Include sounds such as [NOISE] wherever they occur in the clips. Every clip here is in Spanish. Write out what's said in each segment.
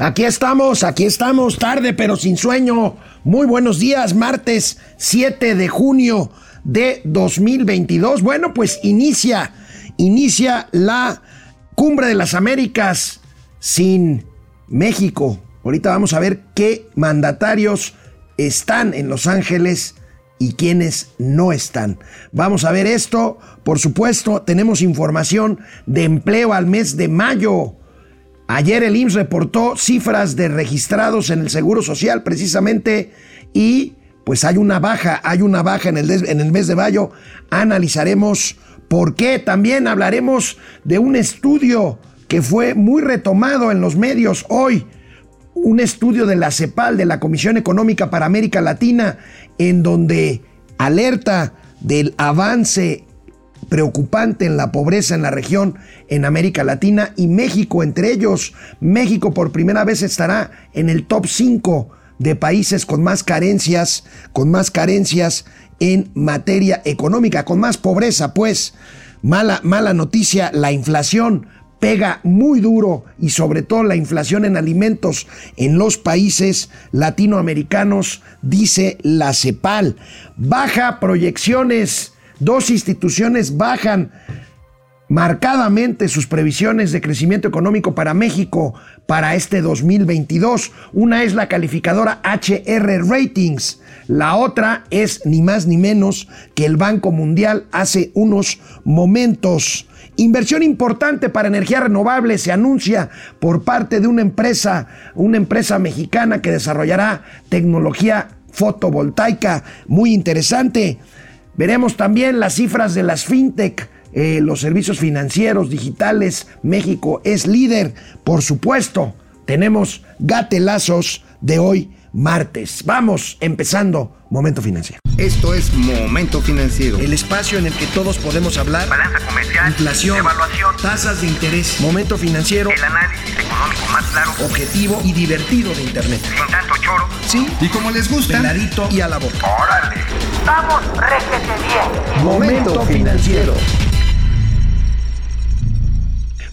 Aquí estamos, aquí estamos, tarde pero sin sueño. Muy buenos días, martes 7 de junio de 2022. Bueno, pues inicia, inicia la Cumbre de las Américas sin México. Ahorita vamos a ver qué mandatarios están en Los Ángeles y quiénes no están. Vamos a ver esto. Por supuesto, tenemos información de empleo al mes de mayo. Ayer el IMSS reportó cifras de registrados en el Seguro Social precisamente y pues hay una baja, hay una baja en el, en el mes de mayo. Analizaremos por qué. También hablaremos de un estudio que fue muy retomado en los medios hoy. Un estudio de la CEPAL, de la Comisión Económica para América Latina, en donde alerta del avance preocupante en la pobreza en la región en América Latina y México entre ellos. México por primera vez estará en el top 5 de países con más carencias, con más carencias en materia económica, con más pobreza, pues mala mala noticia, la inflación pega muy duro y sobre todo la inflación en alimentos en los países latinoamericanos, dice la CEPAL. Baja proyecciones Dos instituciones bajan marcadamente sus previsiones de crecimiento económico para México para este 2022. Una es la calificadora HR Ratings, la otra es ni más ni menos que el Banco Mundial hace unos momentos. Inversión importante para energía renovable se anuncia por parte de una empresa, una empresa mexicana que desarrollará tecnología fotovoltaica muy interesante. Veremos también las cifras de las fintech, eh, los servicios financieros digitales. México es líder, por supuesto. Tenemos gatelazos de hoy martes. Vamos empezando Momento Financiero. Esto es Momento Financiero. El espacio en el que todos podemos hablar. Balanza comercial. Inflación. Evaluación. Tasas de interés. Momento Financiero. El análisis económico más claro. Objetivo y divertido de Internet. Sin tanto choro. Sí. Y como les gusta. Peladito y a la boca. Órale. Vamos, réjete bien. Momento Financiero.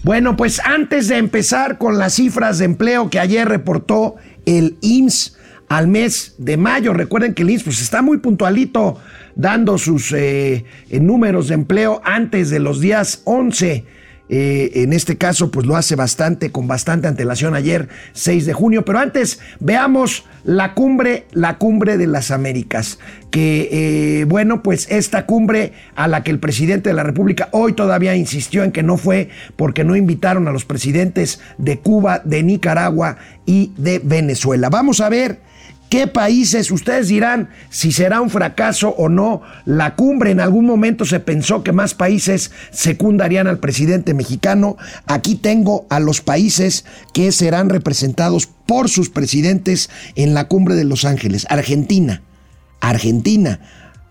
Bueno, pues antes de empezar con las cifras de empleo que ayer reportó el IMSS al mes de mayo, recuerden que el IMSS pues, está muy puntualito dando sus eh, números de empleo antes de los días 11 eh, en este caso, pues lo hace bastante, con bastante antelación ayer, 6 de junio. Pero antes, veamos la cumbre, la cumbre de las Américas. Que, eh, bueno, pues esta cumbre a la que el presidente de la República hoy todavía insistió en que no fue porque no invitaron a los presidentes de Cuba, de Nicaragua y de Venezuela. Vamos a ver ¿Qué países? Ustedes dirán si será un fracaso o no la cumbre. En algún momento se pensó que más países secundarían al presidente mexicano. Aquí tengo a los países que serán representados por sus presidentes en la cumbre de Los Ángeles. Argentina. Argentina.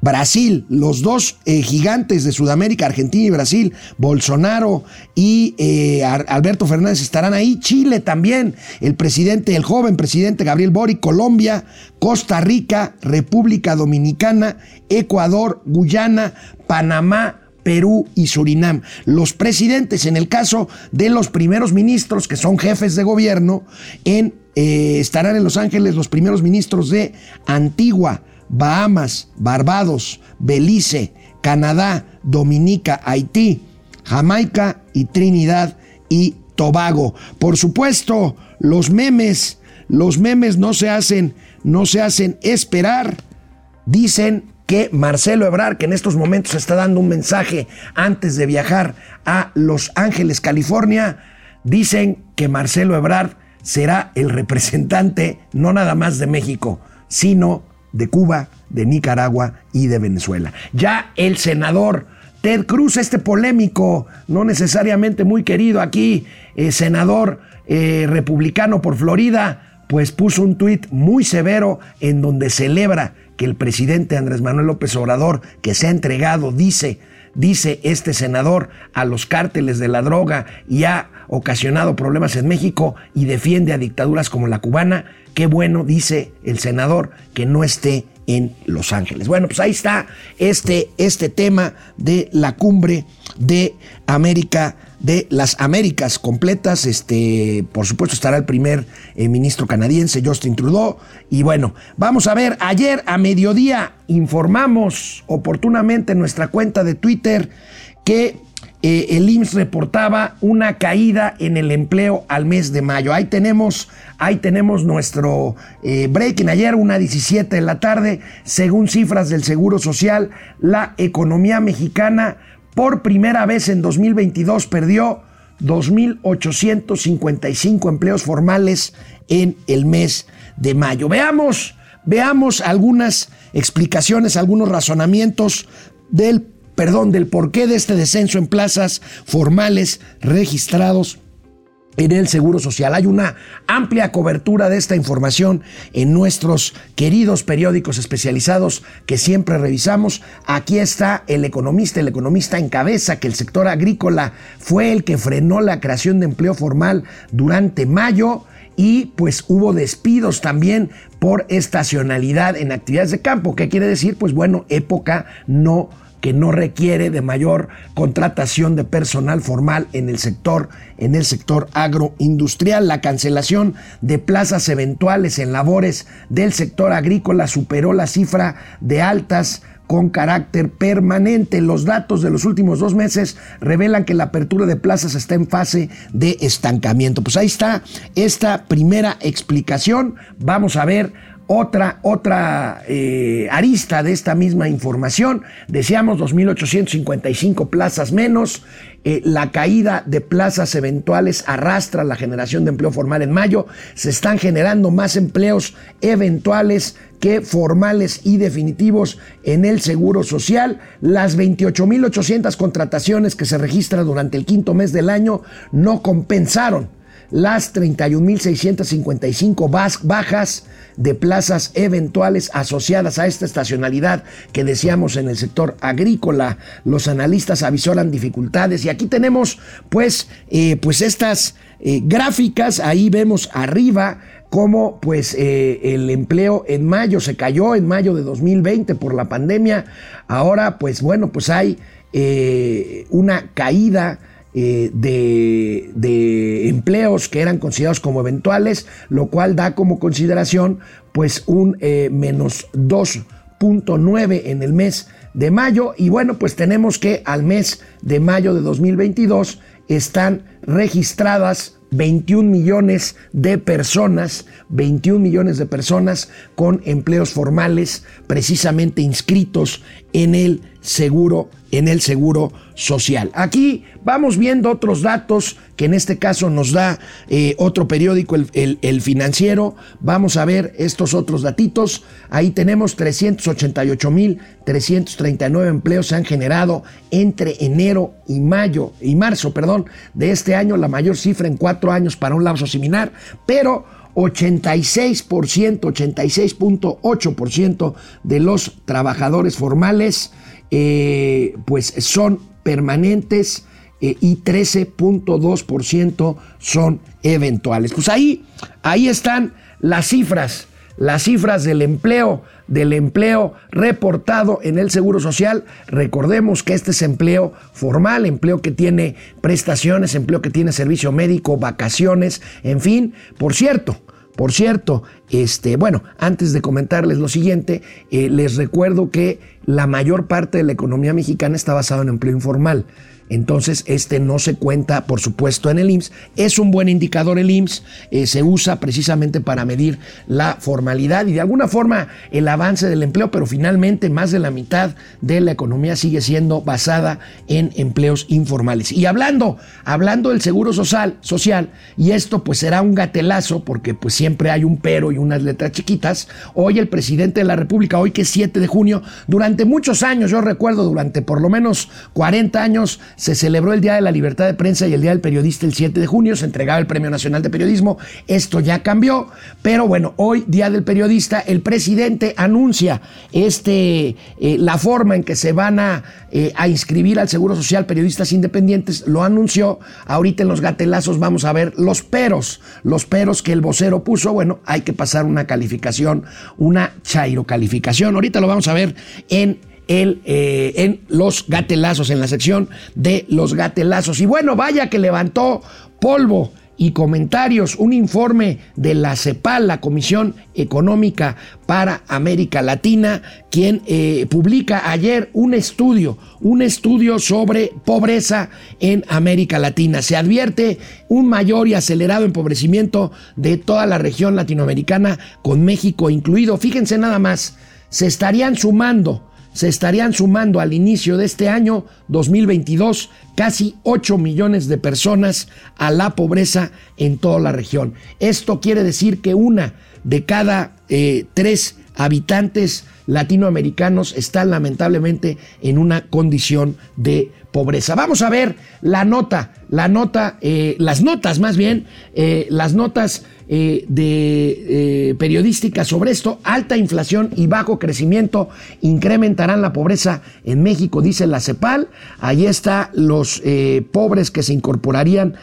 Brasil, los dos eh, gigantes de Sudamérica, Argentina y Brasil, Bolsonaro y eh, Alberto Fernández estarán ahí, Chile también, el presidente, el joven presidente Gabriel Boric, Colombia, Costa Rica, República Dominicana, Ecuador, Guyana, Panamá, Perú y Surinam. Los presidentes, en el caso de los primeros ministros, que son jefes de gobierno, en, eh, estarán en Los Ángeles los primeros ministros de Antigua, Bahamas, Barbados, Belice, Canadá, Dominica, Haití, Jamaica y Trinidad y Tobago. Por supuesto, los memes, los memes no se hacen, no se hacen esperar. Dicen que Marcelo Ebrard, que en estos momentos está dando un mensaje antes de viajar a Los Ángeles, California, dicen que Marcelo Ebrard será el representante no nada más de México, sino de Cuba, de Nicaragua y de Venezuela. Ya el senador Ted Cruz, este polémico, no necesariamente muy querido aquí, eh, senador eh, republicano por Florida, pues puso un tuit muy severo en donde celebra que el presidente Andrés Manuel López Obrador, que se ha entregado, dice, dice este senador, a los cárteles de la droga y ha ocasionado problemas en México y defiende a dictaduras como la cubana, Qué bueno, dice el senador, que no esté en Los Ángeles. Bueno, pues ahí está este, este tema de la cumbre de América de las Américas completas. Este, por supuesto, estará el primer eh, ministro canadiense, Justin Trudeau. Y bueno, vamos a ver, ayer a mediodía informamos oportunamente en nuestra cuenta de Twitter que eh, el IMSS reportaba una caída en el empleo al mes de mayo. Ahí tenemos, ahí tenemos nuestro eh, breaking ayer, una 17 de la tarde, según cifras del Seguro Social, la economía mexicana por primera vez en 2022 perdió 2.855 empleos formales en el mes de mayo. Veamos, veamos algunas explicaciones, algunos razonamientos del perdón, del porqué de este descenso en plazas formales registrados en el Seguro Social. Hay una amplia cobertura de esta información en nuestros queridos periódicos especializados que siempre revisamos. Aquí está el economista, el economista encabeza que el sector agrícola fue el que frenó la creación de empleo formal durante mayo y pues hubo despidos también por estacionalidad en actividades de campo. ¿Qué quiere decir? Pues bueno, época no que no requiere de mayor contratación de personal formal en el sector en el sector agroindustrial. La cancelación de plazas eventuales en labores del sector agrícola superó la cifra de altas con carácter permanente. Los datos de los últimos dos meses revelan que la apertura de plazas está en fase de estancamiento. Pues ahí está esta primera explicación. Vamos a ver otra, otra eh, arista de esta misma información. Decíamos 2.855 plazas menos. Eh, la caída de plazas eventuales arrastra la generación de empleo formal en mayo. Se están generando más empleos eventuales que formales y definitivos en el Seguro Social. Las 28.800 contrataciones que se registran durante el quinto mes del año no compensaron las 31.655 bajas de plazas eventuales asociadas a esta estacionalidad que decíamos en el sector agrícola. Los analistas avisoran dificultades y aquí tenemos pues, eh, pues estas eh, gráficas, ahí vemos arriba cómo pues eh, el empleo en mayo se cayó en mayo de 2020 por la pandemia. Ahora pues bueno, pues hay una caída eh, de, empleos que eran considerados como eventuales, lo cual da como consideración pues un eh, menos 2.9 en el mes de mayo. Y bueno pues tenemos que al mes de mayo de 2022 están registradas 21 millones de personas, 21 millones de personas con empleos formales precisamente inscritos en el seguro en el seguro social. Aquí vamos viendo otros datos que en este caso nos da eh, otro periódico, el, financiero. Vamos a ver estos otros datitos. Ahí tenemos 388 mil 339 empleos se han generado entre enero y mayo y marzo, perdón, de este año, la mayor cifra en cuatro años para un lapso similar, pero 86%, 86.8% de los trabajadores formales eh, pues son permanentes eh, y 13.2% son eventuales. Pues ahí, ahí están las cifras, las cifras del empleo, del empleo reportado en el Seguro Social. Recordemos que este es empleo formal, empleo que tiene prestaciones, empleo que tiene servicio médico, vacaciones, en fin. Por cierto, por cierto, este, bueno, antes de comentarles lo siguiente, eh, les recuerdo que la mayor parte de la economía mexicana está basada en empleo informal. Entonces, este no se cuenta, por supuesto, en el IMSS. Es un buen indicador el IMSS, eh, se usa precisamente para medir la formalidad y de alguna forma el avance del empleo, pero finalmente más de la mitad de la economía sigue siendo basada en empleos informales. Y hablando, hablando del seguro social, social, y esto pues será un gatelazo, porque pues siempre hay un pero y unas letras chiquitas, hoy el presidente de la República, hoy que es 7 de junio, durante muchos años, yo recuerdo durante por lo menos 40 años, se celebró el Día de la Libertad de Prensa y el Día del Periodista el 7 de junio, se entregaba el Premio Nacional de Periodismo, esto ya cambió, pero bueno, hoy Día del Periodista, el presidente anuncia este, eh, la forma en que se van a, eh, a inscribir al Seguro Social periodistas independientes, lo anunció, ahorita en los gatelazos vamos a ver los peros, los peros que el vocero puso, bueno, hay que pasar una calificación, una chairo calificación, ahorita lo vamos a ver en eh, en los gatelazos, en la sección de los gatelazos. Y bueno, vaya que levantó polvo y comentarios un informe de la CEPAL, la Comisión Económica para América Latina, quien eh, publica ayer un estudio, un estudio sobre pobreza en América Latina. Se advierte un mayor y acelerado empobrecimiento de toda la región latinoamericana, con México incluido. Fíjense nada más, se estarían sumando se estarían sumando al inicio de este año 2022 casi 8 millones de personas a la pobreza en toda la región. Esto quiere decir que una de cada eh, tres habitantes latinoamericanos están lamentablemente en una condición de pobreza. Vamos a ver la nota, la nota, eh, las notas más bien, eh, las notas eh, de periodísticas sobre esto. Alta inflación y bajo crecimiento incrementarán la pobreza en México, dice la CEPAL. Ahí está los pobres que se incorporarían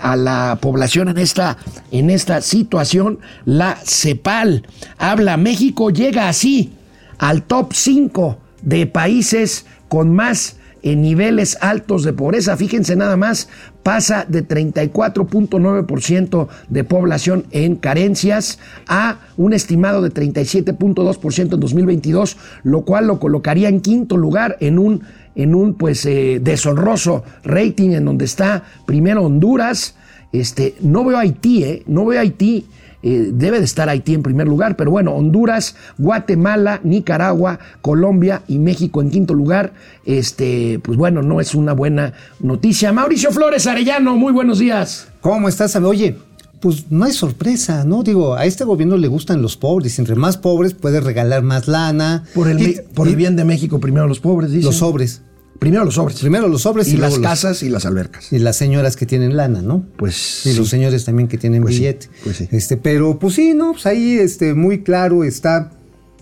a la población en esta, en esta situación. La CEPAL habla, México llega así al top 5 de países con más en niveles altos de pobreza. Fíjense nada más, pasa de 34.9% de población en carencias a un estimado de 37.2% en 2022, lo cual lo colocaría en quinto lugar en un, en un pues eh, deshonroso rating en donde está primero Honduras. Este, no veo Haití, eh, no veo Haití. Eh, debe de estar Haití en primer lugar, pero bueno, Honduras, Guatemala, Nicaragua, Colombia y México en quinto lugar. Este, pues bueno, no es una buena noticia. Mauricio Flores Arellano, muy buenos días. ¿Cómo estás? Oye, pues no hay sorpresa, ¿no? Digo, a este gobierno le gustan los pobres. Entre más pobres puede regalar más lana. Por el, por el bien de México, primero los pobres, dice. Los sobres. Primero los sobres. Primero los sobres y, las casas y las albercas. Y las señoras que tienen lana, ¿no? Pues. Y los señores también que tienen pues billete. pues sí. Este, pero pues sí, no, pues ahí este, muy claro está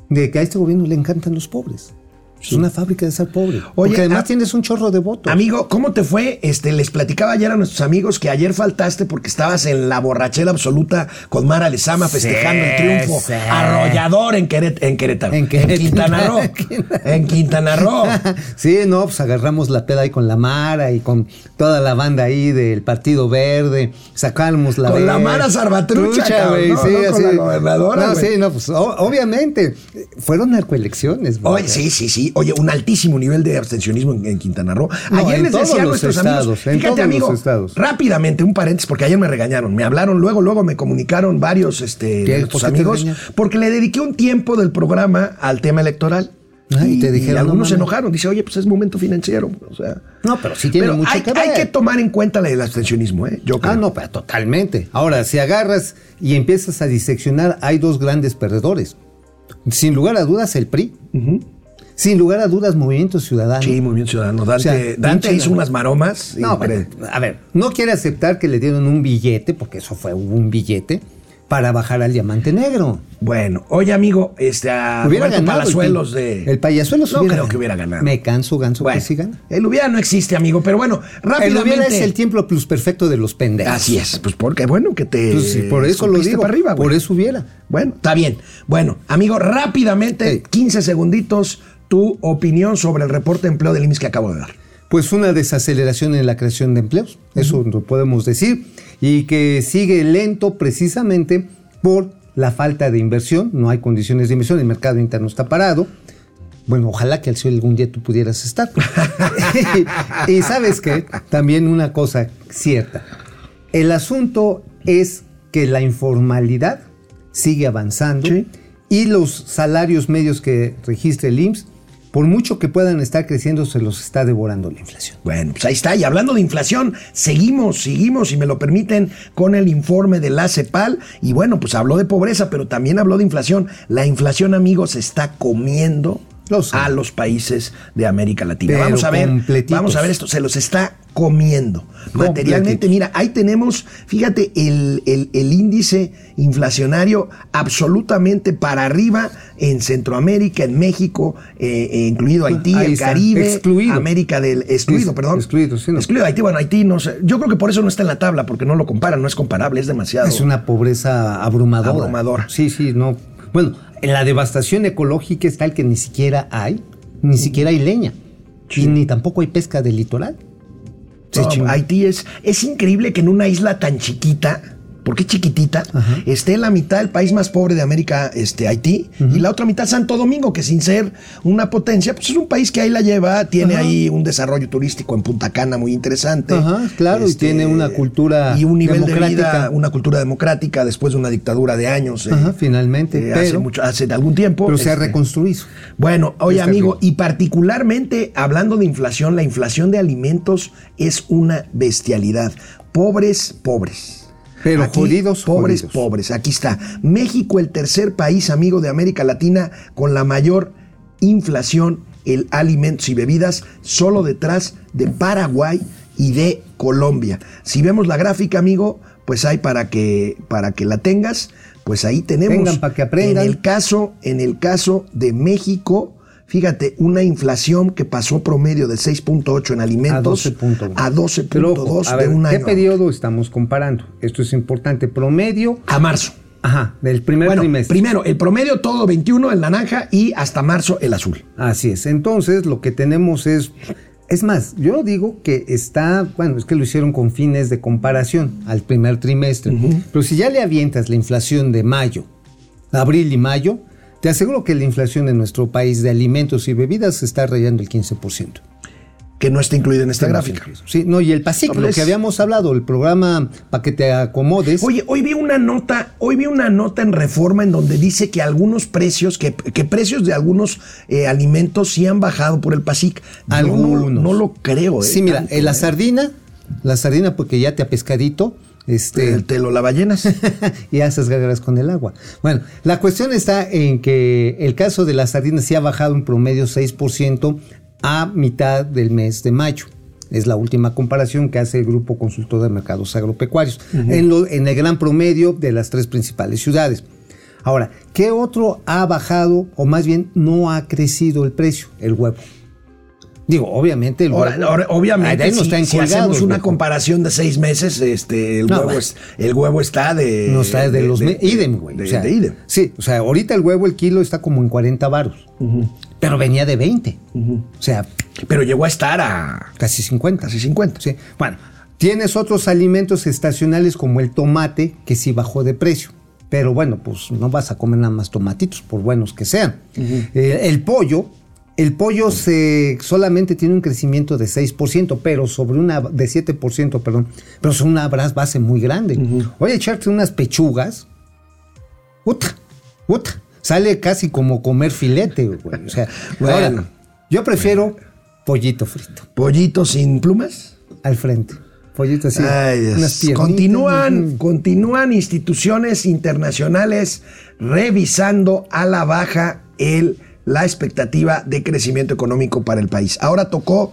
de que a este gobierno le encantan los pobres. Es una fábrica de ser pobre. Oye, Porque además a- tienes un chorro de votos. Amigo, ¿cómo te fue? Este, les platicaba ayer a nuestros amigos que ayer faltaste porque estabas en la borrachera absoluta con Mara Lezama festejando el triunfo sí. arrollador en, Queret- en Querétaro. En Querétaro. Quintana Roo. en Quintana Roo. [LAUGHS] [LAUGHS] sí, no, pues agarramos la peda ahí con la Mara y con toda la banda ahí del Partido Verde, sacamos la Con la Mara Salvatrucha, Trucha, cabrón, güey, no, sí, no con la gobernadora, No, sí, no, pues obviamente fueron narcoelecciones, güey. Oye, sí, sí, sí. Oye, un altísimo nivel de abstencionismo en, en Quintana Roo. Ayer les decía a nuestros estados, amigos, fíjate, amigo, rápidamente, un paréntesis, porque ayer me regañaron. Me hablaron luego, luego me comunicaron varios este, de nuestros ¿Por qué te amigos, porque le dediqué un tiempo del programa al tema electoral. Ay, y, te dijeron, y algunos no se enojaron. Dice, oye, pues es momento financiero. O sea, No, pero sí tiene mucho hay, que hay ver. que tomar en cuenta del abstencionismo, ¿eh? Yo creo. Ah, no, pero totalmente. Ahora, si agarras y empiezas a diseccionar, hay dos grandes perdedores. Sin lugar a dudas, el PRI. Sin lugar a dudas, Movimiento Ciudadano. Sí, Movimiento Ciudadano. Dante, O sea, Dante pinche- hizo unas maromas. No, impre- pero, a ver, no quiere aceptar que le dieron un billete, porque eso fue un billete, para bajar al diamante negro. Bueno, oye, amigo, este, a Hubiera Roberto ganado el Palazuelos pin- de. el Payasuelos No hubiera creo ganado. que hubiera ganado. Me canso, ganso Bueno, que sí gana. El hubiera no existe, amigo, pero bueno, El rápidamente. hubiera es el tiempo plus perfecto de los pendejos. Así es, pues porque bueno que te. Pues sí, por eso lo digo. para arriba, güey. por eso hubiera. Bueno, está bien. Bueno, amigo, rápidamente, Sí. 15 segunditos, tu opinión sobre el reporte de empleo del IMSS que acabo de dar. Pues una desaceleración en la creación de empleos, eso lo podemos decir, y que sigue lento precisamente por la falta de inversión, no hay condiciones de inversión, el mercado interno está parado. Bueno, ojalá que al cielo algún día tú pudieras estar. [LAUGHS] y sabes que también una cosa cierta, el asunto es que la informalidad sigue avanzando Sí. y los salarios medios que registra el IMSS, por mucho que puedan estar creciendo, se los está devorando la inflación. Bueno, pues ahí está. Y hablando de inflación, seguimos, seguimos, si me lo permiten, con el informe de la CEPAL. Y bueno, pues habló de pobreza, pero también habló de inflación. La inflación, amigos, está comiendo a los países de América Latina. Vamos a ver, vamos a ver esto, se los está comiendo. Materialmente, mira, ahí tenemos, fíjate, el, el- el índice inflacionario absolutamente para arriba en Centroamérica, en México, eh, eh, incluido Haití, Ahí el está, Caribe, excluido. América del excluido, perdón. excluido, sí, no. Excluido Haití, bueno, Haití no sé. Yo creo que por eso no está en la tabla, porque no lo comparan, no es comparable, es demasiado. Es una pobreza abrumadora. Abrumadora. Sí, sí, no. Bueno, la devastación ecológica es tal que ni siquiera hay Ni siquiera hay leña. Y ni tampoco hay pesca del litoral. Se No, chingó. Haití es, es increíble que en una isla tan chiquita, porque es chiquitita, esté la mitad el país más pobre de América, este, Haití, y la otra mitad Santo Domingo, que sin ser una potencia, pues es un país que ahí la lleva, tiene Ajá. ahí un desarrollo turístico en Punta Cana muy interesante. Este, Ajá, claro, y tiene una cultura y un nivel de democrática. vida, una cultura democrática después de una dictadura de años. eh, Ajá, finalmente. eh, hace, mucho, hace algún tiempo. pero se ha este, reconstruido. bueno, oye Está amigo, y particularmente hablando de inflación, la inflación de alimentos es una bestialidad. Pobres, pobres. Pero jodidos, pobres, jodidos. pobres. Aquí está. México, el tercer país amigo de América Latina con la mayor inflación en alimentos y bebidas, solo detrás de Paraguay y de Colombia. Si vemos la gráfica, amigo, pues hay para que, para que la tengas, pues ahí tenemos. Tengan pa' que aprendan. En el caso, en el caso de México, fíjate, una inflación que pasó promedio de 6.8 en alimentos A 12.1. a Pero ojo, 12.2 a de ver, un ¿Qué año. periodo estamos comparando? Esto es importante. Promedio, A marzo. ajá, del primer Bueno, trimestre. primero, el promedio todo 21 el naranja y hasta marzo el azul. Así es. Entonces, lo que tenemos es. Es más, yo digo que está, bueno, es que lo hicieron con fines de comparación al primer trimestre. Pero si ya le avientas la inflación de mayo, abril y mayo, te aseguro que la inflación en nuestro país de alimentos y bebidas está rayando el 15%. Que no está incluido en esta gráfica. Sí, no, y el PASIC, No, lo es- que habíamos hablado, el programa para que te acomodes. Oye, hoy vi una nota, hoy vi una nota en Reforma en donde dice que algunos precios, que, que precios de algunos eh, alimentos sí han bajado por el PASIC. Yo no- Algunos. No, lo creo. eh, sí, mira, tanto, eh, la eh. sardina, la sardina porque ya te ha pescadito, este, Te, te lo la ballenas. [LAUGHS] y haces gárgaras con el agua. Bueno, la cuestión está en que el caso de la sardina sí ha bajado un promedio 6% a mitad del mes de mayo. Es la última comparación que hace el Grupo Consultor de Mercados Agropecuarios, en, lo- en el gran promedio de las tres principales ciudades. Ahora, ¿qué otro ha bajado o más bien no ha crecido el precio? El huevo. Digo, obviamente el Ahora, huevo. ahora, obviamente, Ahí no si, está si hacemos una comparación de seis meses, este, el, No, huevo, es- el huevo está de... No está de, los me- idem, güey. De, o sea, de idem. Sí, o sea, ahorita el huevo, el kilo está como en 40 varos. Pero venía de 20. O sea, Pero llegó a estar a casi 50. casi 50. Sí. Bueno, tienes otros alimentos estacionales como el tomate, que sí bajó de precio. Pero bueno, pues no vas a comer nada más tomatitos, por buenos que sean. Eh, el pollo, el pollo se, solamente tiene un crecimiento de 6%, pero sobre una, de 7%, perdón, pero son una base muy grande. Oye, echarte unas pechugas, puta, puta, sale casi como comer filete, güey. O sea, [LAUGHS] Bueno. ahora, yo prefiero pollito frito Pollito sin plumas. al frente. Pollito así. Ay, unas continúan, continúan instituciones internacionales revisando a la baja el, la expectativa de crecimiento económico para el país. Ahora tocó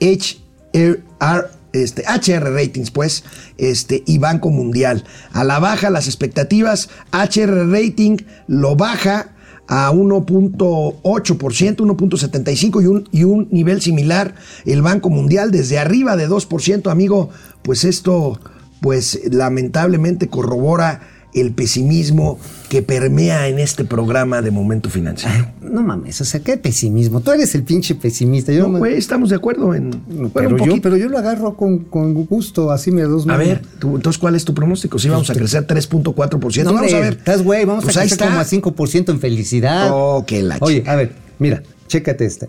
HR, este, Ratings, pues, este, y Banco Mundial. A la baja las expectativas, HR Rating lo baja a 1.8%, 1.75% y un, y un nivel similar el Banco Mundial desde arriba de 2%, amigo, pues esto pues lamentablemente corrobora el pesimismo que permea en este programa de momento financiero. No mames, o sea, qué pesimismo. Tú eres el pinche pesimista. Yo No, me- güey, estamos de acuerdo en bueno, pero, yo, pero yo lo agarro con, con gusto, así me dos A manos. ver, tú, entonces, ¿cuál es tu pronóstico? Sí, vamos a crecer 3.4%. No, vamos a ver. Estás güey, vamos Pues a crecer como a está. 5% en felicidad. Oh, que la Oye, a ver, mira, chécate esta.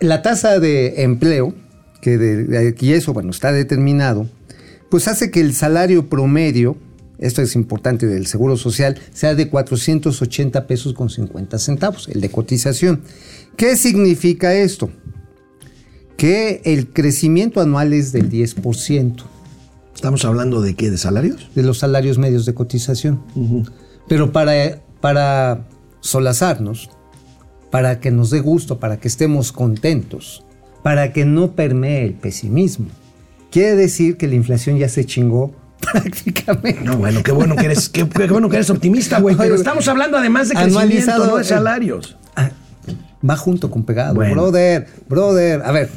La tasa de empleo, que de, de aquí eso, bueno, está determinado, pues hace que el salario promedio, esto es importante del Seguro Social, sea de 480 pesos con 50 centavos, el de cotización. ¿Qué significa esto? Que el crecimiento anual es del 10% ¿Estamos hablando de qué? ¿De salarios? de los salarios medios de cotización. Pero para, para solazarnos, para que nos dé gusto, para que estemos contentos, para que no permee el pesimismo, quiere decir que la inflación ya se chingó prácticamente. No, bueno, qué bueno que eres, qué, qué bueno que eres optimista, güey. Pero estamos hablando además de crecimiento, no de eh, salarios. Ah, va junto con pegado. Bueno. Brother, brother. A ver,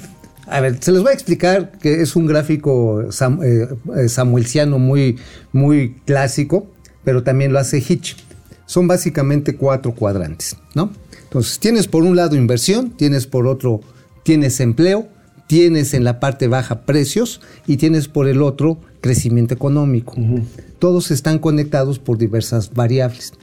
a ver, se les voy a explicar que es un gráfico sam- eh, eh, samuelciano muy, muy clásico, pero también lo hace Hitch. Son básicamente cuatro cuadrantes, ¿no? Entonces, tienes por un lado inversión, tienes por otro, tienes empleo, tienes en la parte baja precios y tienes por el otro crecimiento económico. Todos están conectados por diversas variables.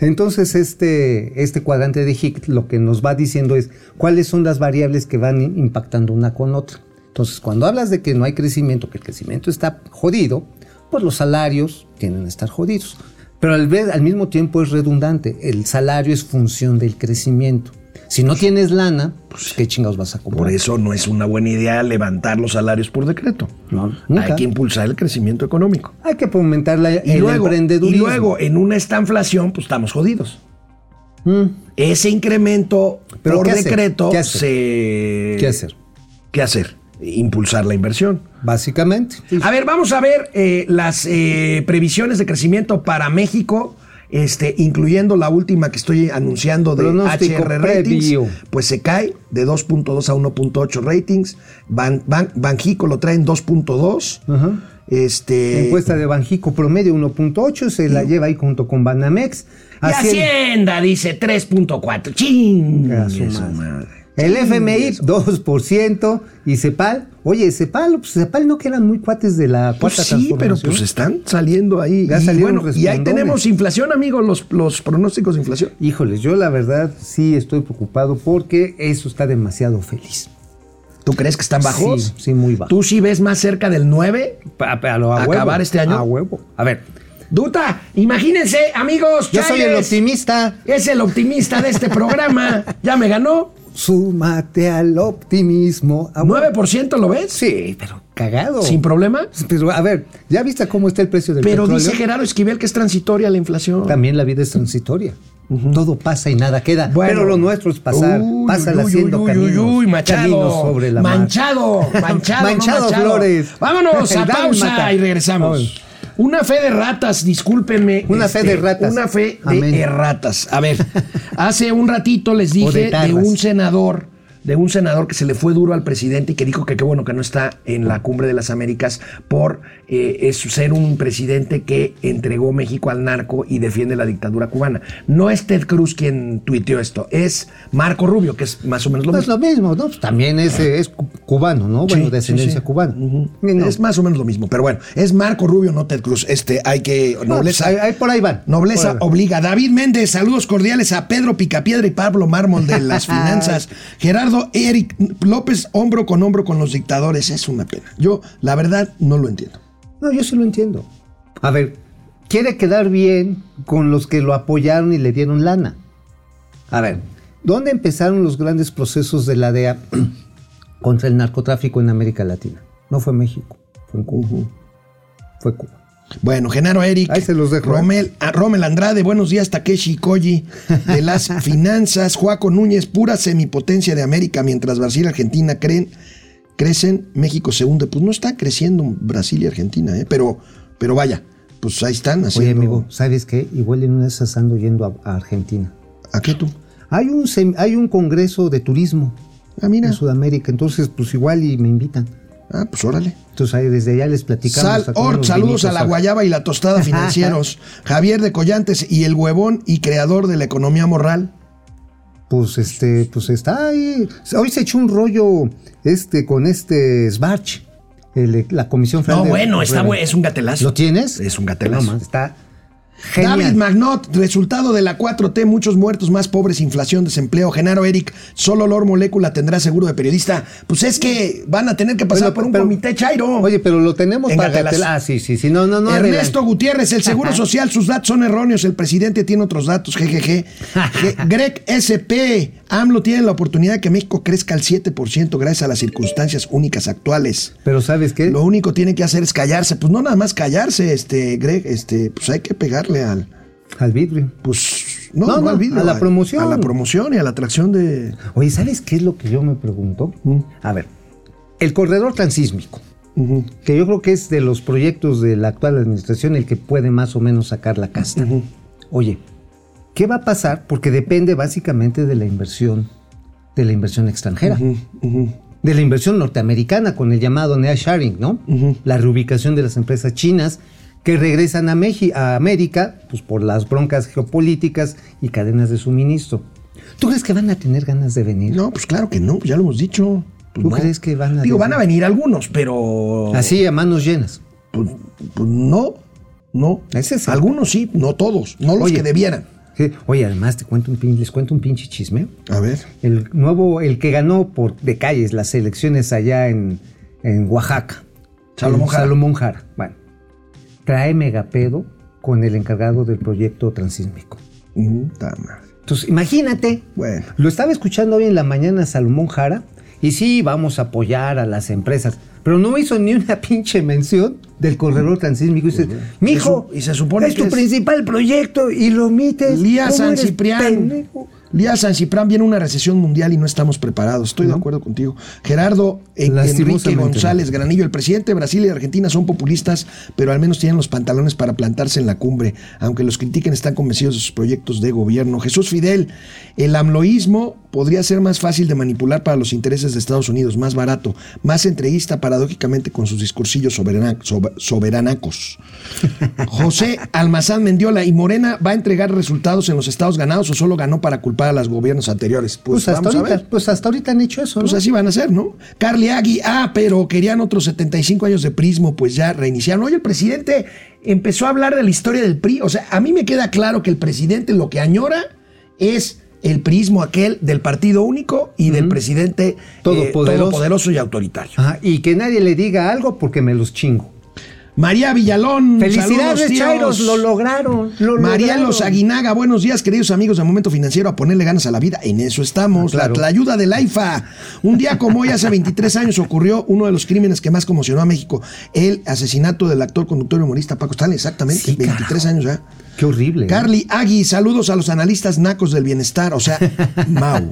Entonces, este, este cuadrante de Hick lo que nos va diciendo es cuáles son las variables que van impactando una con otra. Entonces, cuando hablas de que no hay crecimiento, que el crecimiento está jodido, pues los salarios tienden a estar jodidos. Pero al, ver- al mismo tiempo es redundante. El salario es función del crecimiento. Si no tienes lana, pues ¿qué chingados vas a comprar? Por eso no es una buena idea levantar los salarios por decreto. No, nunca. Hay que impulsar el crecimiento económico. Hay que fomentar la, Y el luego, y luego, en una estanflación, pues estamos jodidos. Mm, Ese incremento Pero por decreto ¿Qué hacer? se... ¿Qué hacer? ¿Qué hacer? Impulsar la inversión. Básicamente. A ver, vamos a ver eh, las eh, previsiones de crecimiento para México, este, incluyendo la última que estoy anunciando de Pronóstico HR Ratings. Pues se cae de 2.2 a 1.8 ratings. Ban, Ban- Banjico lo trae en 2.2. Ajá. Este, Encuesta de Banjico promedio 1.8, se la lleva ahí junto con Banamex. y Hacienda- Hacienda dice 3.4. ¡Ching! El FMI su- 2% y CEPAL, oye, CEPAL, pues CEPAL no que eran muy cuates de la Pues cuarta sí, pero pues están saliendo ahí. Ya y, salieron bueno, y ahí tenemos inflación, amigos, los, los pronósticos de inflación. Híjoles, yo la verdad sí estoy preocupado porque eso está demasiado feliz. ¿Tú crees que están bajos? Sí, sí, muy bajos. ¿Tú sí ves más cerca del 9? Pa- pa- a lo- a ¿Acabar este año? A huevo. A ver, Duta, imagínense, amigos. yo soy el optimista. Es el optimista de este programa. ya me ganó. Súmate al optimismo. A huevo. ¿9% lo ves? Sí, pero cagado. Sin problema. Pero a ver, ¿ya viste cómo está el precio del Pero petróleo? dice Gerardo Esquivel que es transitoria la inflación. También la vida es transitoria. Todo pasa y nada queda. Bueno. Pero lo nuestro es pasar. Uy, Pásala uy, haciendo uy, caminos. Machado. caminos sobre la mar. manchado, manchado. [LAUGHS] no Manchado, Machado. Flores. Vámonos [LAUGHS] a pausa y regresamos. Una fe de ratas, discúlpenme. este, Una fe de ratas. Una fe de erratas. A ver, [LAUGHS] hace un ratito les dije de un senador, de un senador que se le fue duro al presidente y que dijo que qué bueno que no está en la cumbre de las Américas por eh, es ser un presidente que entregó México al narco y defiende la dictadura cubana. No es Ted Cruz quien tuiteó esto, es Marco Rubio, que es más o menos lo No mismo. es lo mismo, ¿no? Pues también es, eh, es cu- cubano, ¿no? Bueno, Sí, de ascendencia sí, sí. cubana. No. Es más o menos lo mismo, pero bueno, es Marco Rubio, no Ted Cruz. Este, hay que. No, Nobleza. pues, ahí- ahí por ahí van. Nobleza ahí van. obliga. David Méndez, saludos cordiales a Pedro Picapiedra y Pablo Mármol de las [LAUGHS] finanzas. Gerardo Eric López, hombro con hombro con los dictadores. Es una pena. Yo, la verdad, no lo entiendo. No, yo sí lo entiendo. A ver, quiere quedar bien con los que lo apoyaron y le dieron lana. A ver, ¿dónde empezaron los grandes procesos de la DEA [CLEARS THROAT] contra el narcotráfico en América Latina? No fue México, fue en Cuba. Fue Cuba. Bueno, Genaro Eric. Ahí se los dejo, ¿eh? Romel, ah, Rommel Andrade, buenos días, Takeshi Koji, de las [LAUGHS] finanzas. Juaco Núñez, pura semipotencia de América, mientras Brasil y Argentina creen, crecen, México se hunde. Pues no está creciendo Brasil y Argentina, ¿eh? pero, pero vaya, pues ahí están haciendo. Oye, amigo, ¿sabes qué? Igual en una esas ando yendo a, a Argentina. ¿A qué tú? Hay un, hay un congreso de turismo Ah, mira. en Sudamérica, entonces pues igual y me invitan. Ah, pues órale. Entonces ahí desde allá les platicamos. Sal Ort, saludos a la guayaba y la tostada [LAUGHS] financieros. Javier de Collantes y el huevón y creador de la economía moral. Pues este, pues está ahí. Hoy se echó un rollo este con este Sbarch, el- la Comisión Federal No, bueno, está bueno, es un gatelazo. ¿Lo tienes? Es un gatelazo. No, man, está genial. David Magnot, resultado de la 4T, muchos muertos, más pobres, inflación, desempleo. Genaro Eric, solo Olor Molécula tendrá seguro de periodista. Pues es que van a tener que pasar por un pero- comité Chairo. Oye, pero lo tenemos En para Ah, sí, sí, sí. No, no, no. Ernesto adelante. Gutiérrez, el Seguro Social, sus datos son erróneos, el presidente tiene otros datos. Ge- [LAUGHS] Greg SP, AMLO tiene la oportunidad de que México crezca al 7% gracias a las circunstancias únicas actuales. Pero ¿sabes qué? Lo único que tiene que hacer es callarse, pues no nada más callarse, este, Greg, este, pues hay que al, Al vidrio. pues, no, No, al vidrio, a la promoción. A la promoción y a la atracción de... Oye, ¿sabes qué es lo que yo me pregunto? Mm. A ver, el corredor transísmico, que yo creo que es de los proyectos de la actual administración el que puede más o menos sacar la casta. Oye, ¿qué va a pasar? Porque depende básicamente de la inversión, de la inversión extranjera. De la inversión norteamericana con el llamado nearshoring, ¿no? La reubicación de las empresas chinas que regresan a, Meji- a América pues por las broncas geopolíticas y cadenas de suministro. ¿Tú crees que van a tener ganas de venir? No, pues claro que no, ya lo hemos dicho. Pues ¿Tú no. crees que van a Digo, van a venir algunos, pero. Así, a manos llenas. Pues, pues no, no. Ese es el- Algunos sí, no todos, no los Oye. que debieran. Sí, Oye, además te cuento un pin- les cuento un pinche chisme. A ver. El nuevo, el que ganó por de calles las elecciones allá en, en Oaxaca. Salomón Jara. Salomón Jara. Bueno, trae megapedo con el encargado del proyecto transísmico. Madre. Entonces, imagínate. Bueno. Lo estaba escuchando hoy en la mañana Salomón Jara. Y sí, vamos a apoyar a las empresas. Pero no hizo ni una [LAUGHS] pinche mención del corredor transísmico. Y dice, mijo, Y se supone es que tu es- principal proyecto y lo omites. Lía ¿Cómo San pendejo? Lía San Ciprián viene una recesión mundial y no estamos preparados. Estoy de acuerdo contigo. Gerardo en- Enrique González Granillo, el presidente de Brasil y Argentina son populistas, pero al menos tienen los pantalones para plantarse en la cumbre. Aunque los critiquen, están convencidos de sus proyectos de gobierno. Jesús Fidel, el amloísmo podría ser más fácil de manipular para los intereses de Estados Unidos, más barato, más entreguista paradójicamente con sus discursillos soberana- sober- soberanacos. [LAUGHS] José Almazán Mendiola, ¿y Morena va a entregar resultados en los estados ganados o solo ganó para culpar a los gobiernos anteriores? Pues, Pues, hasta vamos a ahorita, ver. pues hasta ahorita han hecho eso, Pues ¿no? así van a ser, ¿no? Carly Agui, ah, pero querían otros 75 años de prismo, pues ya reiniciaron. Oye, el presidente empezó a hablar de la historia del PRI. O sea, a mí me queda claro que el presidente lo que añora es el prismo aquel del partido único y del presidente eh, Todopoderoso. todopoderoso y autoritario. Ajá, y que nadie le diga algo porque me los chingo. María Villalón. Felicidades. Chairos, lo lograron. Lo Mariano lograron. Aguinaga, buenos días, queridos amigos de Momento Financiero, a ponerle ganas a la vida. En eso estamos. Ah, claro. La, la ayuda del AIFA. Un día como hoy, hace 23 años, ocurrió uno de los crímenes que más conmocionó a México: el asesinato del actor, conductor y humorista Paco Stanley. Exactamente, Sí, 23 carajo. años ya. Qué horrible. ¿eh? Carly Agui, saludos a los analistas nacos del bienestar, o sea, [LAUGHS] Mau.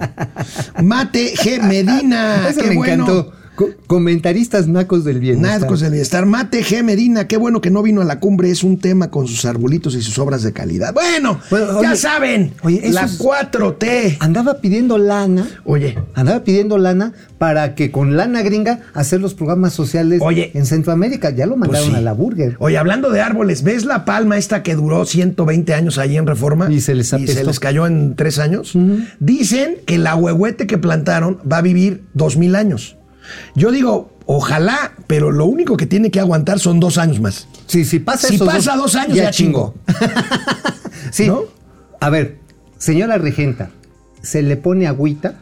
Mate G. Medina, Ese qué me bueno. encantó. Co- comentaristas nacos del bienestar. Nacos del bienestar. Mate G. Medina, qué bueno que no vino a la cumbre, es un tema con sus arbolitos y sus obras de calidad. Bueno, Bueno, ya saben, oye, la es- 4T. Andaba pidiendo lana. Oye, Andaba pidiendo lana para que con lana gringa hacer los programas sociales Oye. en Centroamérica. Ya lo pues mandaron sí. a la burger. Oye, hablando de árboles, ¿ves la palma esta que duró 120 años allí en Reforma? Y se les y se les cayó en tres años. Dicen que la huehuete que plantaron va a vivir dos mil años. Yo digo, ojalá, pero lo único que tiene que aguantar son dos años más. Sí, si pasa Si esos pasa dos años, ya chingó. [LAUGHS] sí. ¿No? A ver, señora regenta, se le pone agüita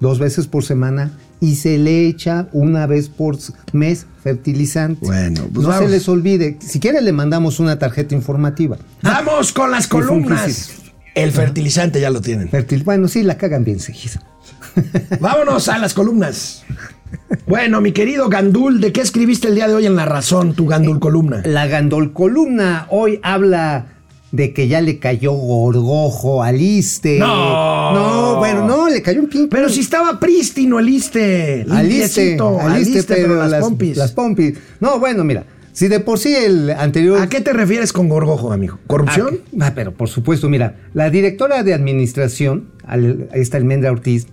dos veces por semana y se le echa una vez por mes fertilizante. Bueno, pues no vamos. se les olvide. Si quiere le mandamos una tarjeta informativa. Vamos con las columnas. El fertilizante ya lo tienen. Fertil- bueno, sí, la cagan bien seguido. [LAUGHS] Vámonos a las columnas. Bueno, mi querido Gandul, ¿de qué escribiste el día de hoy en La Razón, tu Gandul columna? La Gandol columna hoy habla de que ya le cayó gorgojo al Iste. No. No, bueno, no, le cayó un pinche. Pero si estaba prístino el Iste. al Iste, limpiecito, al Iste, pero, las, las pompis. Las pompis. No, bueno, mira, si de por sí el anterior. ¿A qué te refieres con gorgojo, amigo? ¿Corrupción? Ah, pero por supuesto, mira, la directora de administración, esta Almendra Ortiz,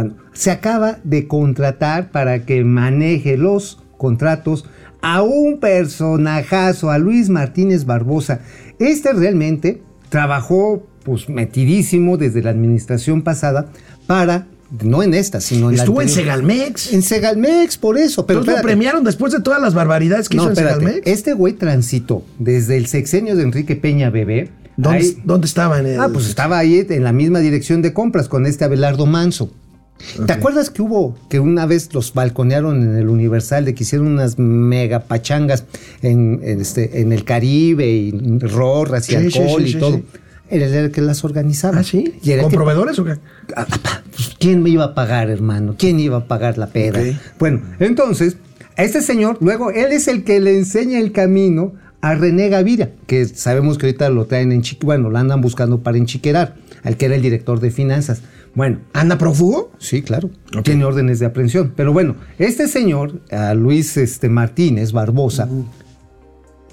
bueno, se acaba de contratar para que maneje los contratos a un personajazo, a Luis Martínez Barbosa. Este realmente trabajó pues metidísimo desde la administración pasada para, no en esta, sino en la Estuvo en. Segalmex. En Segalmex, por eso. Pero Entonces lo premiaron después de todas las barbaridades que No, hizo en espérate. Segalmex. Este güey transitó desde el sexenio de Enrique Peña Bebé. ¿Dónde, ahí- dónde estaba? En el- Ah, pues estaba ahí en la misma dirección de compras con este Abelardo Manso. ¿Te acuerdas que hubo que una vez los balconearon en el Universal de que hicieron unas mega pachangas en, en este, en el Caribe y rorras y Sí, alcohol sí, y todo? Era el- que las organizaba. Ah, sí. Y era ¿Con que- proveedores o qué? Ah, ah, pues, ¿Quién me iba a pagar, hermano? ¿Quién iba a pagar la peda? Bueno, entonces, a este señor, luego, él es el que le enseña el camino a René Gaviria, que sabemos que ahorita lo traen en Chique, bueno, lo andan buscando para enchiquerar, al que era el director de finanzas. Bueno, ¿Anda prófugo? sí, claro, Ok. tiene órdenes de aprehensión. Pero bueno, este señor, a Luis este, Martínez Barbosa,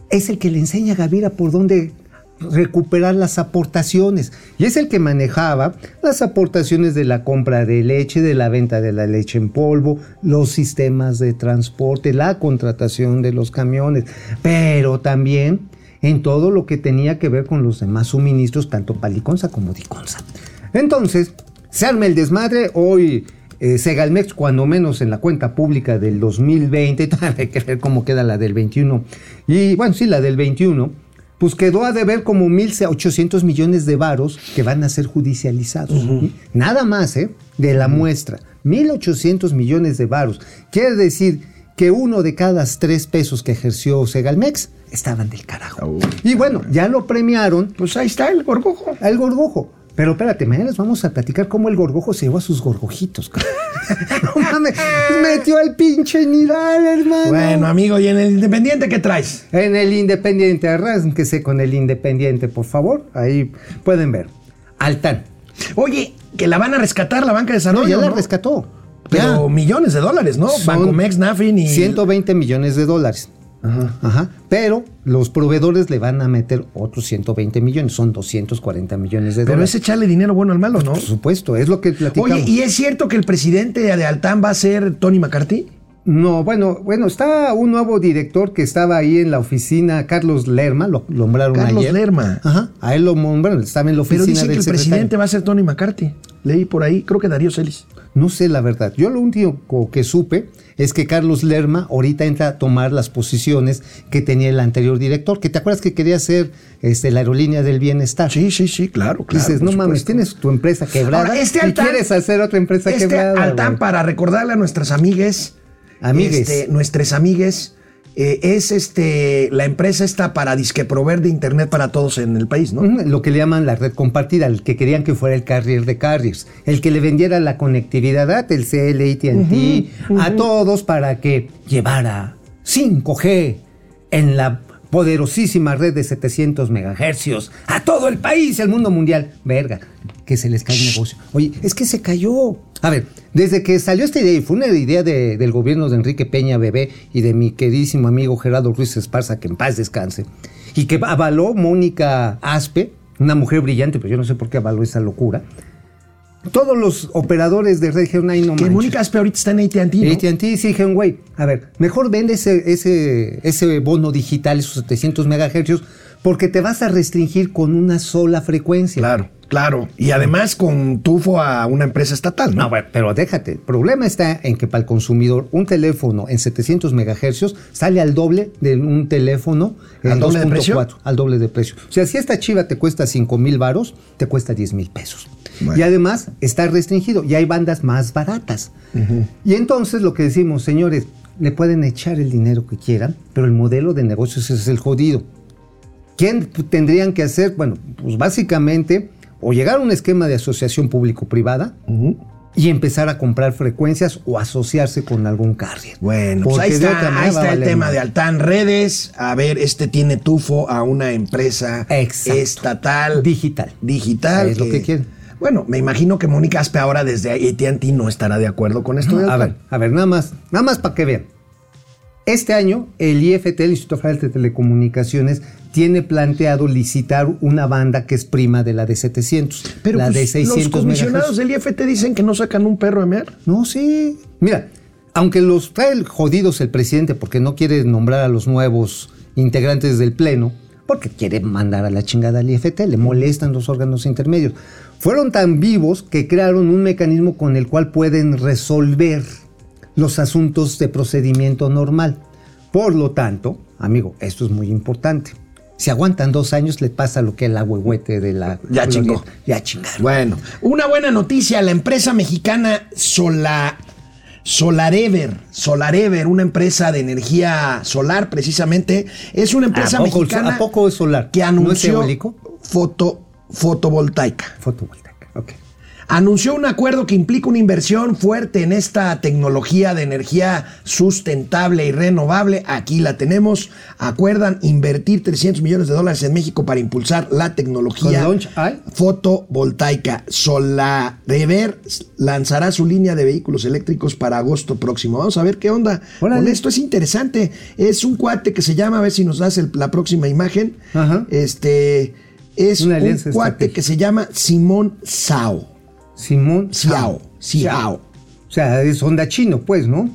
es el que le enseña a Gavira por dónde recuperar las aportaciones. Y es el que manejaba las aportaciones de la compra de leche, de la venta de la leche en polvo, los sistemas de transporte, la contratación de los camiones, pero también en todo lo que tenía que ver con los demás suministros, tanto Paliconza como Diconza. Entonces, Se arma el desmadre, hoy eh, Segalmex, cuando menos en la cuenta pública del 2020, [LAUGHS] hay que ver cómo queda la del 21, y bueno, sí, la del 21, pues quedó a deber como 1.800 millones de varos que van a ser judicializados. Nada más, ¿eh? De la muestra. 1.800 millones de varos. Quiere decir que uno de cada tres pesos que ejerció Segalmex estaban del carajo. Y bueno, ya lo premiaron Pues ahí está el gorgojo. al gorgojo. Pero espérate, mañana les vamos a platicar cómo el gorgojo se llevó a sus gorgojitos. [LAUGHS] no mames, metió al pinche nidal, hermano. Bueno, amigo, ¿y en el Independiente qué traes? En el Independiente, arránquese con el Independiente, por favor. Ahí pueden ver. Altán. Oye, que la van a rescatar la banca de No, desarrollo. ya la ¿no? rescató. Pero Ya. millones de dólares, ¿no? Bancomex, Nafin y. 120 millones de dólares. Ajá. Pero los proveedores le van a meter otros 120 millones. Son 240 millones de Pero dólares. es echarle dinero bueno al malo, ¿no? Por supuesto, es lo que platicamos. Oye, ¿y es cierto que el presidente de Altán va a ser Tony McCarthy? No, bueno, bueno, está un nuevo director que estaba ahí en la oficina, Carlos Lerma, lo lo nombraron Carlos ayer. Lerma. Ajá, a él lo nombraron, estaba en la oficina Pero dice del que el secretario. presidente va a ser Tony McCarthy. Leí por ahí, creo que Darío Celis. No sé la verdad. Yo lo único que supe es que Carlos Lerma ahorita entra a tomar las posiciones que tenía el anterior director, que te acuerdas que quería hacer este, la aerolínea del bienestar. Sí, sí, sí, claro, claro. Dices, no mames, tienes tu empresa quebrada Ahora, este y quieres hacer otra empresa Este quebrada. Altán, güey. para recordarle a nuestras amigues, Amigues. este, nuestras amigues, eh, es este la empresa esta para disque proveer de internet para todos en el país, ¿no? Lo que le llaman la red compartida, el que querían que fuera el carrier de carriers, el que le vendiera la conectividad a Telcel, AT&T, a todos para que llevara 5G en la poderosísima red de 700 megahercios a todo el país, el mundo mundial. Verga, que se les cae el negocio. Oye, es que se cayó. A ver, desde que salió esta idea, y fue una idea de- del gobierno de Enrique Peña Bebé y de mi queridísimo amigo Gerardo Ruiz Esparza, que en paz descanse, y que avaló Mónica Aspe, una mujer brillante, pero yo no sé por qué avaló esa locura. Todos los operadores de red dijeron, ay, no que manches". Mónica Aspe ahorita está en AT&T, ¿no? AT&T sí dijeron, güey, a ver, mejor vende ese, ese, ese bono digital, esos 700 megahercios, porque te vas a restringir con una sola frecuencia. Claro, claro. Y además con tufo a una empresa estatal, ¿no? No, bueno, pero déjate. El problema está en que para el consumidor un teléfono en 700 megahercios sale al doble de un teléfono en ¿Al doble de 2.4, precio? Al doble de precio. O sea, si esta chiva te cuesta 5 mil varos, te cuesta 10 mil pesos. Bueno. Y además está restringido y hay bandas más baratas. Y entonces lo que decimos, señores, le pueden echar el dinero que quieran, pero el modelo de negocios es el jodido. ¿Quién tendrían que hacer? Bueno, pues básicamente o llegar a un esquema de asociación público-privada y empezar a comprar frecuencias o asociarse con algún carrier. Bueno, pues ahí está, ahí está el tema de Altán Redes. A ver, este tiene tufo a una empresa Exacto. estatal. Digital. Digital. Es lo que quieren. Bueno, me imagino que Mónica Aspe ahora desde AT&T no estará de acuerdo con esto de A ver, a ver, nada más, nada más para que vean. Este año, el IFT, el Instituto Federal de Telecomunicaciones, tiene planteado licitar una banda que es prima de la de 700. Pero la pues, de 600 los comisionados del IFT dicen que no sacan un perro a mear. No, sí. Mira, aunque los trae jodidos el presidente porque no quiere nombrar a los nuevos integrantes del Pleno, porque quiere mandar a la chingada al IFT, le molestan los órganos intermedios. Fueron tan vivos que crearon un mecanismo con el cual pueden resolver los asuntos de procedimiento normal. Por lo tanto, amigo, esto es muy importante. Si aguantan dos años, le pasa lo que el agüehuete de la... Ya chingó. Ya chingaron. Bueno, una buena noticia, la empresa mexicana Sola, Solarever, Solarever, una empresa de energía solar precisamente, es una empresa ¿A poco- mexicana a poco es solar? que ¿No es anunció eólico? foto, fotovoltaica. Fotovoltaica, ok. Anunció un acuerdo que implica una inversión fuerte en esta tecnología de energía sustentable y renovable. Aquí la tenemos. Acuerdan invertir 300 millones de dólares en México para impulsar la tecnología fotovoltaica. Solarever lanzará su línea de vehículos eléctricos para agosto próximo. Vamos a ver qué onda Órale. con esto. Es interesante. Es un cuate que se llama, a ver si nos das el- la próxima imagen. Ajá. Este es Una un cuate que se llama Simón Sao. Simón Ciao, Ciao. O sea, es onda chino, pues, ¿no?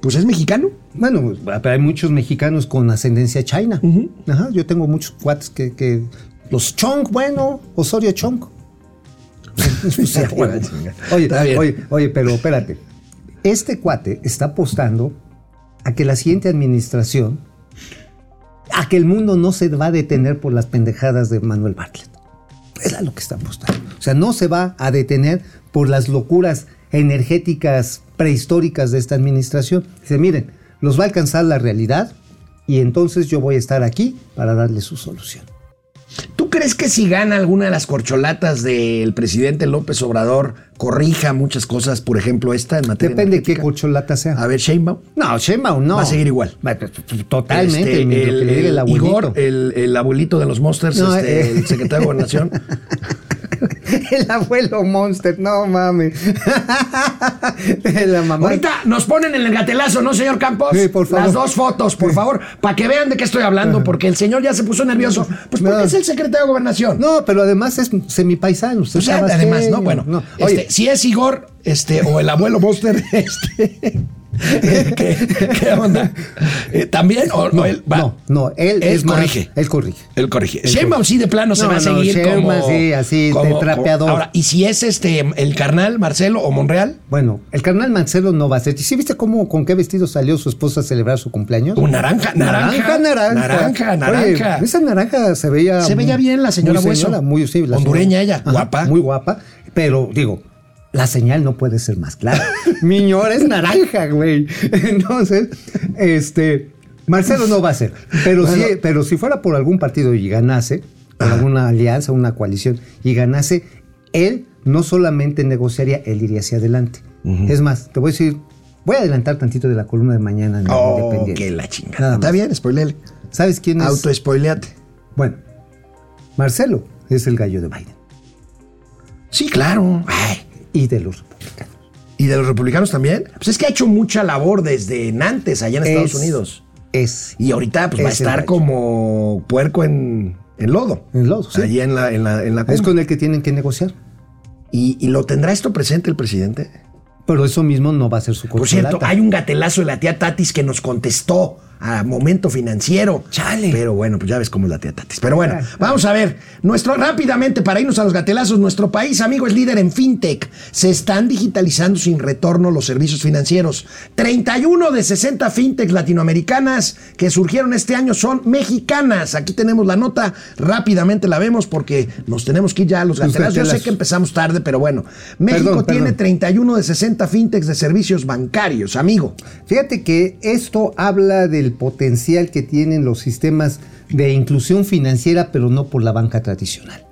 Pues es mexicano. Bueno, pero hay muchos mexicanos con ascendencia china. Ajá, yo tengo muchos cuates que, que- Los Chong, bueno, Osorio Chong. [LAUGHS] Sea, Bueno, chinga. oye, oye, oye, pero espérate. Este cuate está apostando a que la siguiente administración, a que el mundo no se va a detener por las pendejadas de Manuel Bartlett. Es a lo que está apostando. O sea, no se va a detener por las locuras energéticas prehistóricas de esta administración. Dice, miren, los va a alcanzar la realidad y entonces yo voy a estar aquí para darle su solución. ¿Tú crees que si gana alguna de las corcholatas del presidente López Obrador corrija muchas cosas, por ejemplo esta en materia Depende de qué corcholata sea. A ver, Sheinbaum. No, Sheinbaum no. Va a seguir igual. Totalmente. Este, el, abuelito. Igor, el, el abuelito de los Monsters, No, este, eh. el secretario de Gobernación. [LAUGHS] [LAUGHS] El abuelo Monster, no mames. [LAUGHS] La mamá. Ahorita nos ponen en el gatelazo, ¿no, señor Campos? Sí, por favor. Las dos fotos, por favor, para que vean de qué estoy hablando, porque el señor ya se puso nervioso. Pues porque No. es el secretario de Gobernación. No, pero además es semipaisano. Usted O sea, es además, ¿no? Bueno, No, este, Oye, si es Igor, este, o el abuelo Monster, [LAUGHS] este. [LAUGHS] ¿qué, qué onda? Eh, ¿También? O, o él va? no, no, él, Él es más- corrige. él corrige. Él corrige. Él Sheinbaum corrige. sí de plano se No, va a no, seguir Sheinbaum como... sí, así, de trapeador. Ahora, ¿y si es este el carnal Marcelo o Monreal? Bueno, el carnal Marcelo no va a ser. ¿Sí viste cómo, con qué vestido salió su esposa a celebrar su cumpleaños? Un naranja, naranja, naranja. naranja, naranja. Oye, esa naranja se veía. Se veía bien la señora muy muy, sí, la Hondureña señora. ella, guapa. Muy guapa. Pero digo, la señal no puede ser más clara. [LAUGHS] Miñor es naranja, güey. Entonces, este. Marcelo no va a ser. Pero, Bueno. sí, pero si fuera por algún partido y ganase, por alguna alianza, una coalición, y ganase, él no solamente negociaría, él iría hacia adelante. Es más, te voy a decir, voy a adelantar tantito de la columna de mañana en Oh, Independiente. que la chingada. Está bien, spoilele. ¿Sabes quién es? Auto-spoileate. Bueno, Marcelo es el gallo de Biden Sí, claro. Ay, y de los republicanos. ¿Y de los republicanos también? Pues es que ha hecho mucha labor desde Nantes, allá en Estados Es- Unidos. Es Y ahorita pues va a estar como puerco en, en lodo. En lodo, sí. Allí en la, en la, en la Es con el que tienen que negociar. ¿Y, y lo tendrá esto presente el presidente? Pero eso mismo no va a ser su Por cierto, corcholata. hay un gatelazo de la tía Tatis que nos contestó a momento financiero. Chale. Pero bueno, pues ya ves cómo es la tía Tatis. Pero bueno, vamos a ver. Nuestro, rápidamente, para irnos a los gatelazos, nuestro país, amigo, es líder en fintech. Se están digitalizando sin retorno los servicios financieros. 31 de 60 fintechs latinoamericanas que surgieron este año son mexicanas. Aquí tenemos la nota. Rápidamente la vemos porque nos tenemos que ir ya a los gatelazos. Yo sé que empezamos tarde, pero bueno. México Perdón, tiene perdón. 31 de 60 fintechs de servicios bancarios, amigo. Fíjate que esto habla del potencial que tienen los sistemas de inclusión financiera, pero no por la banca tradicional.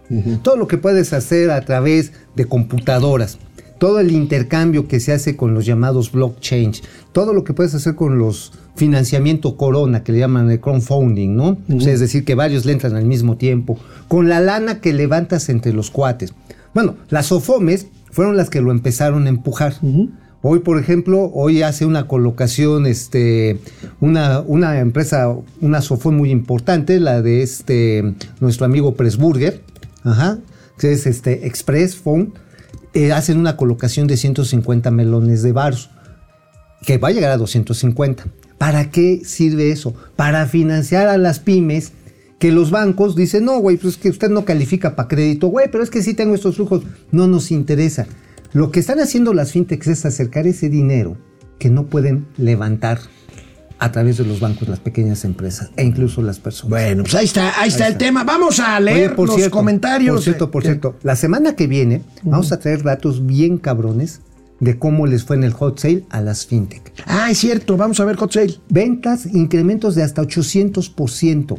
Todo lo que puedes hacer a través de computadoras, todo el intercambio que se hace con los llamados blockchain, todo lo que puedes hacer con los financiamiento corona, que le llaman el crowdfunding, ¿no? O sea, es decir, que varios le entran al mismo tiempo, con la lana que levantas entre los cuates. Bueno, las OFOMES fueron las que lo empezaron a empujar. Hoy, por ejemplo, hoy hace una colocación, este, una, una empresa, una Sofón muy importante, la de este, nuestro amigo Pressburger, ajá, que es este Express Phone, eh, hacen una colocación de 150 melones de baros, que va a llegar a 250. ¿Para qué sirve eso? Para financiar a las pymes que los bancos dicen, no, güey, pues es que usted no califica para crédito, güey, pero es que sí tengo estos flujos. No nos interesa. Lo que están haciendo las fintechs es acercar ese dinero que no pueden levantar a través de los bancos las pequeñas empresas e incluso las personas. Bueno, pues ahí está, ahí está el tema. Vamos a Oye, leer por los cierto, comentarios. Por cierto, por cierto, la semana que viene vamos a traer datos bien cabrones de cómo les fue en el hot sale a las fintech. Ah, es cierto, vamos a ver Hot Sale. Ventas, incrementos de hasta 800%.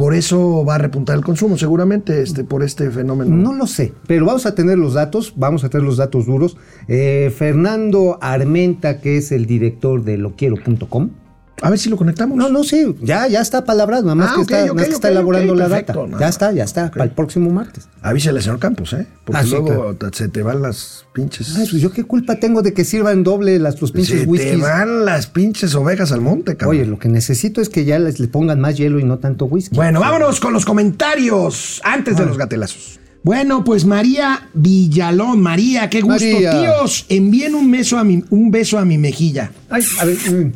Por eso va a repuntar el consumo, seguramente, este, por este fenómeno. No lo sé, pero vamos a tener los datos, vamos a tener los datos duros. Eh, Fernando Armenta, que es el director de loquiero.com. A ver si lo conectamos. No, no, sí, ya, ya está palabrado, nada más Ah, que ok, está, ok, nada más que está elaborando la perfecto, data. Ya está, ya está, para el próximo martes. Avísale al señor Campos, ¿eh? Porque Ah, sí, luego claro. te- se te van las pinches. Ay, pues yo qué culpa tengo de que sirvan doble las, los pinches se te whiskies. van las pinches ovejas al monte, cabrón. Oye, lo que necesito es que ya les le pongan más hielo y no tanto whisky. Bueno, vámonos con los comentarios antes de los gatelazos. Bueno, pues María Villalón, María, qué gusto. María. Tíos, envíen un beso a mi, un beso a mi mejilla. Ay, a ver, mm.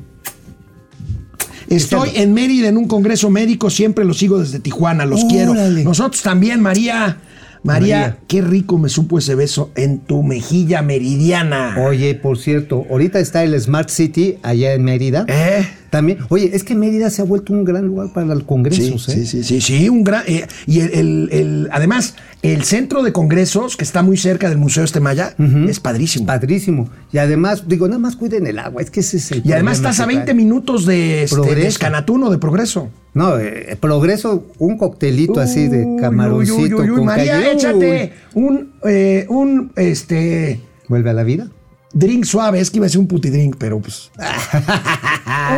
Estoy en Mérida en un congreso médico, siempre los sigo desde Tijuana, los Órale. quiero. Nosotros también, María. María, María. qué rico me supo ese beso en tu mejilla meridiana. Oye, por cierto, ahorita está el Smart City allá en Mérida. ¿Eh? También, oye, es que Mérida se ha vuelto un gran lugar para el Sí, congreso. sí, sí, sí, sí, un gran. eh, y el, el- el- además, el centro de congresos, que está muy cerca del Museo Estemaya, es padrísimo. Padrísimo. Y además, digo, nada más cuiden el agua, es que ese es el y además estás a que 20 trae. minutos de, este, de. Escanatuno, de progreso. No, eh, progreso, un coctelito así de camaroncito uy, con María, échate un, eh, un, este, ¿Vuelve a la vida? Drink suave. Es que iba a ser un putidrink, pero pues. [LAUGHS]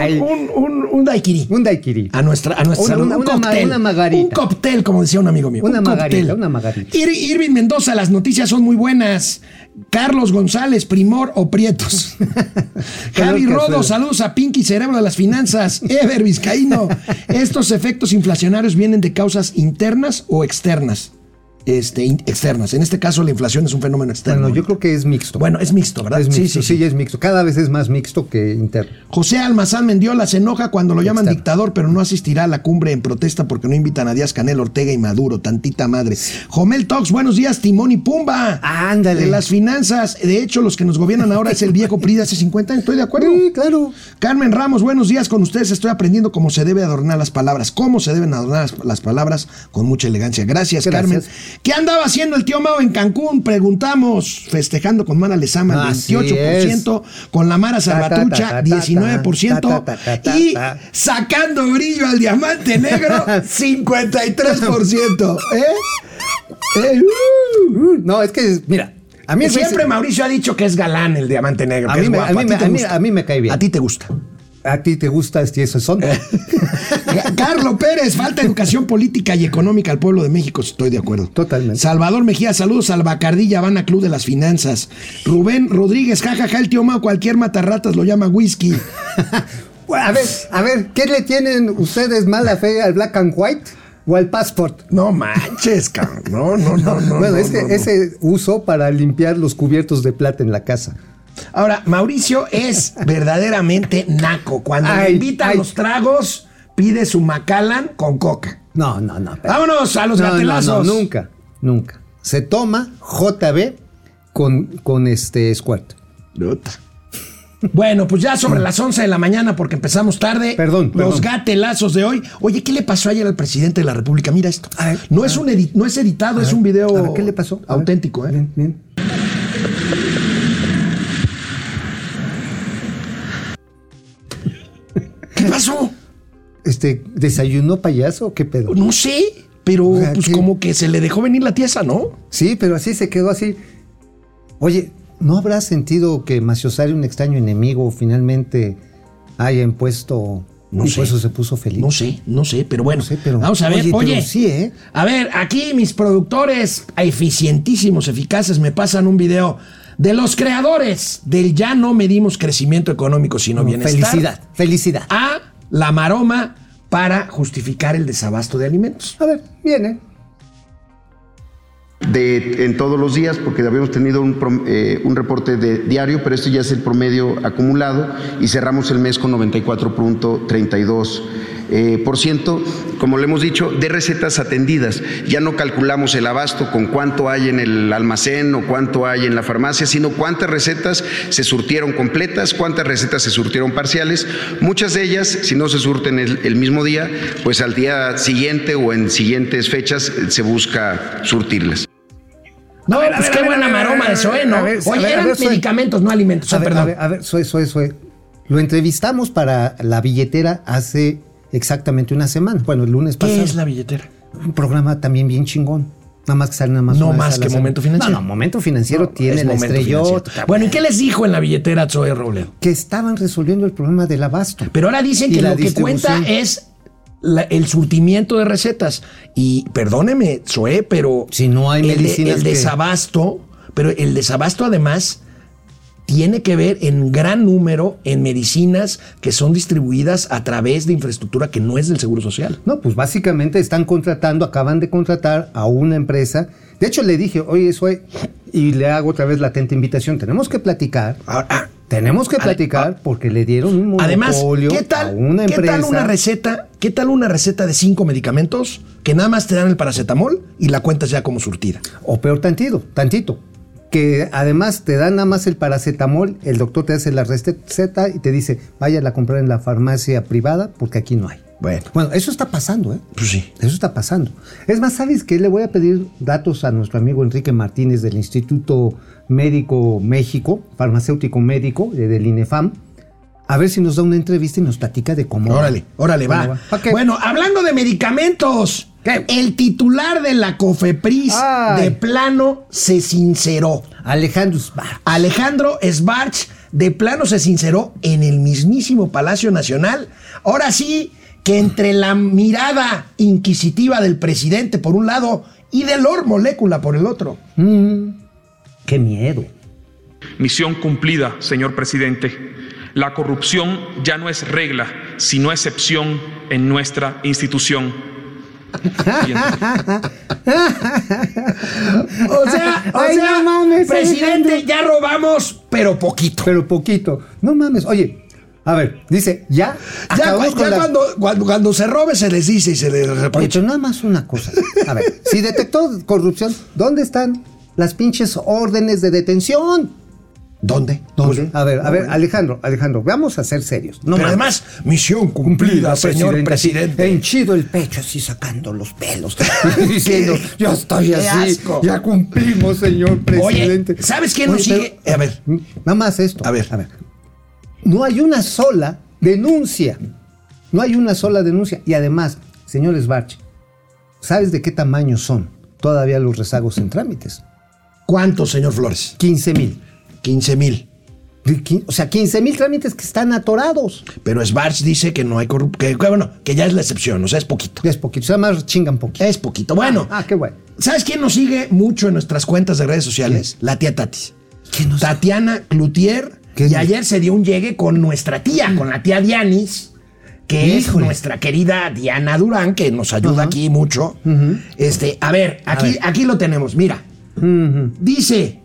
Un, un, un, un daiquiri. un daiquiri. A nuestra, a nuestra Una- salud. una- un cóctel. una margarita. Un cóctel, como decía un amigo mío. Una un margarita, cóctel. una margarita. Ir- Irving Mendoza, las noticias son muy buenas. Carlos González, Primor o Prietos. [LAUGHS] Javi Rodo, saludos a Pinky Cerebro de las Finanzas. [LAUGHS] Ever Vizcaíno. ¿Estos efectos inflacionarios vienen de causas internas o externas? Este, externas. En este caso, la inflación es un fenómeno externo. Bueno, yo creo que es mixto. Bueno, es mixto, ¿verdad? es Sí, mixto, sí, sí. es mixto. Cada vez es más mixto que interno. José Almazán Mendiola se enoja cuando lo llaman Externo. dictador, pero no asistirá a la cumbre en protesta porque no invitan a Díaz Canel, Ortega y Maduro, tantita madre. Jomel Tox, buenos días, Timón y Pumba. Ándale. De las finanzas, de hecho, los que nos gobiernan ahora es el viejo PRI de hace 50 años, estoy de acuerdo. Sí, claro. Carmen Ramos, buenos días con ustedes. Estoy aprendiendo cómo se debe adornar las palabras, cómo se deben adornar las, las palabras con mucha elegancia. Gracias, Gracias. Carmen. ¿Qué andaba haciendo el tío Mao en Cancún? Preguntamos, festejando con Mara Lezama, Así 28%, con la Mara Salvatrucha, ta, ta, ta, 19%, ta, ta, ta, ta, y sacando brillo al diamante negro, [LAUGHS] 53%. [LAUGHS] ¿Eh? Eh, uh. Uh, No, es que, mira, a mí Siempre Mauricio ha dicho que es galán el diamante negro. Mí me- mí mí- a mí me cae bien. A ti te gusta. A ti te gusta este esos son. [LAUGHS] Carlos Pérez, falta educación política y económica al pueblo de México, estoy de acuerdo. Totalmente. Salvador Mejía, saludos al Bacardilla Habana Club de las Finanzas. Rubén Rodríguez, jajaja, el tío Mao, cualquier matarratas lo llama whisky. [LAUGHS] a ver, a ver, ¿qué le tienen ustedes mala fe al black and white o al passport? No manches, cabrón. No, no, no, no. [LAUGHS] bueno, no, no. ese uso para limpiar los cubiertos de plata en la casa. Ahora, Mauricio es verdaderamente naco. Cuando le Ay, invitan ay. los tragos, pide su Macallan con coca. No, no, no. pero- Vámonos a los No, gatelazos. no, nunca, nunca. Se toma JB con, con este squirt. Puta. Bueno, pues ya sobre las 11 de la mañana, porque empezamos tarde. Perdón, Los perdón. gatelazos de hoy. Oye, ¿qué le pasó ayer al presidente de la República? Mira esto. A ver, no, es un edi- no es editado, es A un video a ver, ¿Qué le pasó? A auténtico. ¿eh? Bien, bien. ¿Qué pasó? Este, ¿desayunó payaso o qué pedo? No sé, pero O sea, pues ¿qué? como que se le dejó venir la tiesa, ¿no? Sí, pero así se quedó así. Oye, ¿no habrá sentido que Maciosari, un extraño enemigo, finalmente haya impuesto No y sé. por eso se puso feliz? No sé, no sé, pero bueno. No sé, pero- vamos a ver. oye, sí, ¿eh? A ver, aquí mis productores eficientísimos, eficaces, me pasan un video de los creadores del ya no medimos crecimiento económico, sino No, bienestar. felicidad, felicidad. a la maroma para justificar el desabasto de alimentos. A ver, viene. de, en todos los días, porque habíamos tenido un, prom- eh, un reporte de diario, pero este ya es el promedio acumulado y cerramos el mes con 94.32%. Eh, por ciento, como le hemos dicho, de recetas atendidas. Ya no calculamos el abasto con cuánto hay en el almacén o cuánto hay en la farmacia, sino cuántas recetas se surtieron completas, cuántas recetas se surtieron parciales. Muchas de ellas, si no se surten el, el mismo día, pues al día siguiente o en siguientes fechas eh, se busca surtirlas. No, ver, pues ver, qué ver, buena maroma de Zoe, ¿no? Oye, eran medicamentos, no alimentos. A ah, ver, perdón. a ver, a ver, Zoe, Zoe, Zoe. Lo entrevistamos para la billetera hace exactamente una semana. Bueno, el lunes ¿Qué pasado. es la billetera? Un programa también bien chingón. Nada más que sale nada más. No más que. Momento Financiero. No, no, Momento Financiero tiene Es la estrellota. Bueno, ¿y qué les dijo en la billetera Zoe Robledo? Que estaban resolviendo el problema del abasto. Pero ahora dicen que lo que cuenta es la- el surtimiento de recetas. Y perdóneme, Zoe, pero. Si no hay el medicinas El, que- desabasto, pero el desabasto además tiene que ver en gran número en medicinas que son distribuidas a través de infraestructura que no es del Seguro Social. No, pues básicamente están contratando, acaban de contratar a una empresa. De hecho, le dije, oye, Zoe, y le hago otra vez la atenta invitación. Tenemos que platicar. Ahora, ah, Tenemos que platicar porque le dieron un Además, monopolio ¿qué a una ¿qué empresa. tal una receta ¿qué tal una receta de cinco medicamentos que nada más te dan el paracetamol y la cuentas ya como surtida? O peor tantito, tantito. Que además te dan nada más el paracetamol, el doctor te hace la receta y te dice, vaya a comprar en la farmacia privada porque aquí no hay. Bueno, Bueno, eso está pasando, ¿eh? pues sí. Eso está pasando. Es más, ¿sabes qué? Le voy a pedir datos a nuestro amigo Enrique Martínez del Instituto Médico México, farmacéutico médico, eh, del INEFAM, a ver si nos da una entrevista y nos platica de cómo. Órale, órale, ¿Cómo va. Bueno, hablando de medicamentos, ¿Qué? el titular de la COFEPRIS Ay. de plano se sinceró. Alejandro Sbar. Alejandro Sbarch de plano se sinceró en el mismísimo Palacio Nacional. Ahora sí, que entre la mirada inquisitiva del presidente por un lado y de Lord Molécula por el otro. Qué miedo. Misión cumplida, señor presidente. La corrupción ya no es regla, sino excepción en nuestra institución. O sea, o Ay, sea, no mames, presidente, ya robamos, pero poquito. Pero poquito. No mames. Oye, a ver, dice, ya. Ya, acabamos cu- con ya la- cuando, cuando, cuando se robe se les dice y se les reprocha. pero nada más una cosa. A ver, si detectó corrupción, ¿dónde están las pinches órdenes de detención? ¿Dónde? ¿Dónde? A ver, a ver, Alejandro, Alejandro, vamos a ser serios. No pero mames. además, misión cumplida, señor presidente. Henchido el pecho, así sacando los pelos. [LAUGHS] [LAUGHS] diciendo, ya estoy así. asco. Ya cumplimos, señor presidente. Oye, ¿sabes quién nos sigue? A ver. Nada más esto. A ver. A ver. No hay una sola denuncia. No hay una sola denuncia. Y además, señor Sbarch, ¿sabes de qué tamaño son todavía los rezagos en trámites? ¿Cuánto, señor Flores? 15 mil. 15 mil. O sea, 15 mil trámites que están atorados. Pero Svarch dice que no hay corrupción. Que, bueno, que ya es la excepción, o sea, es poquito. Es poquito. O sea, más chingan poquito. Es poquito. Bueno, Ah, qué bueno. ¿sabes quién nos sigue mucho en nuestras cuentas de redes sociales? La tía Tati. ¿Quién nos- Tatiana Cloutier. ¿Qué Y ayer se dio un llegue con nuestra tía, con la tía Dianis, que es nuestra querida Diana Durán, que nos ayuda aquí mucho. Este, a ver, aquí, ver. aquí lo tenemos, mira. Dice,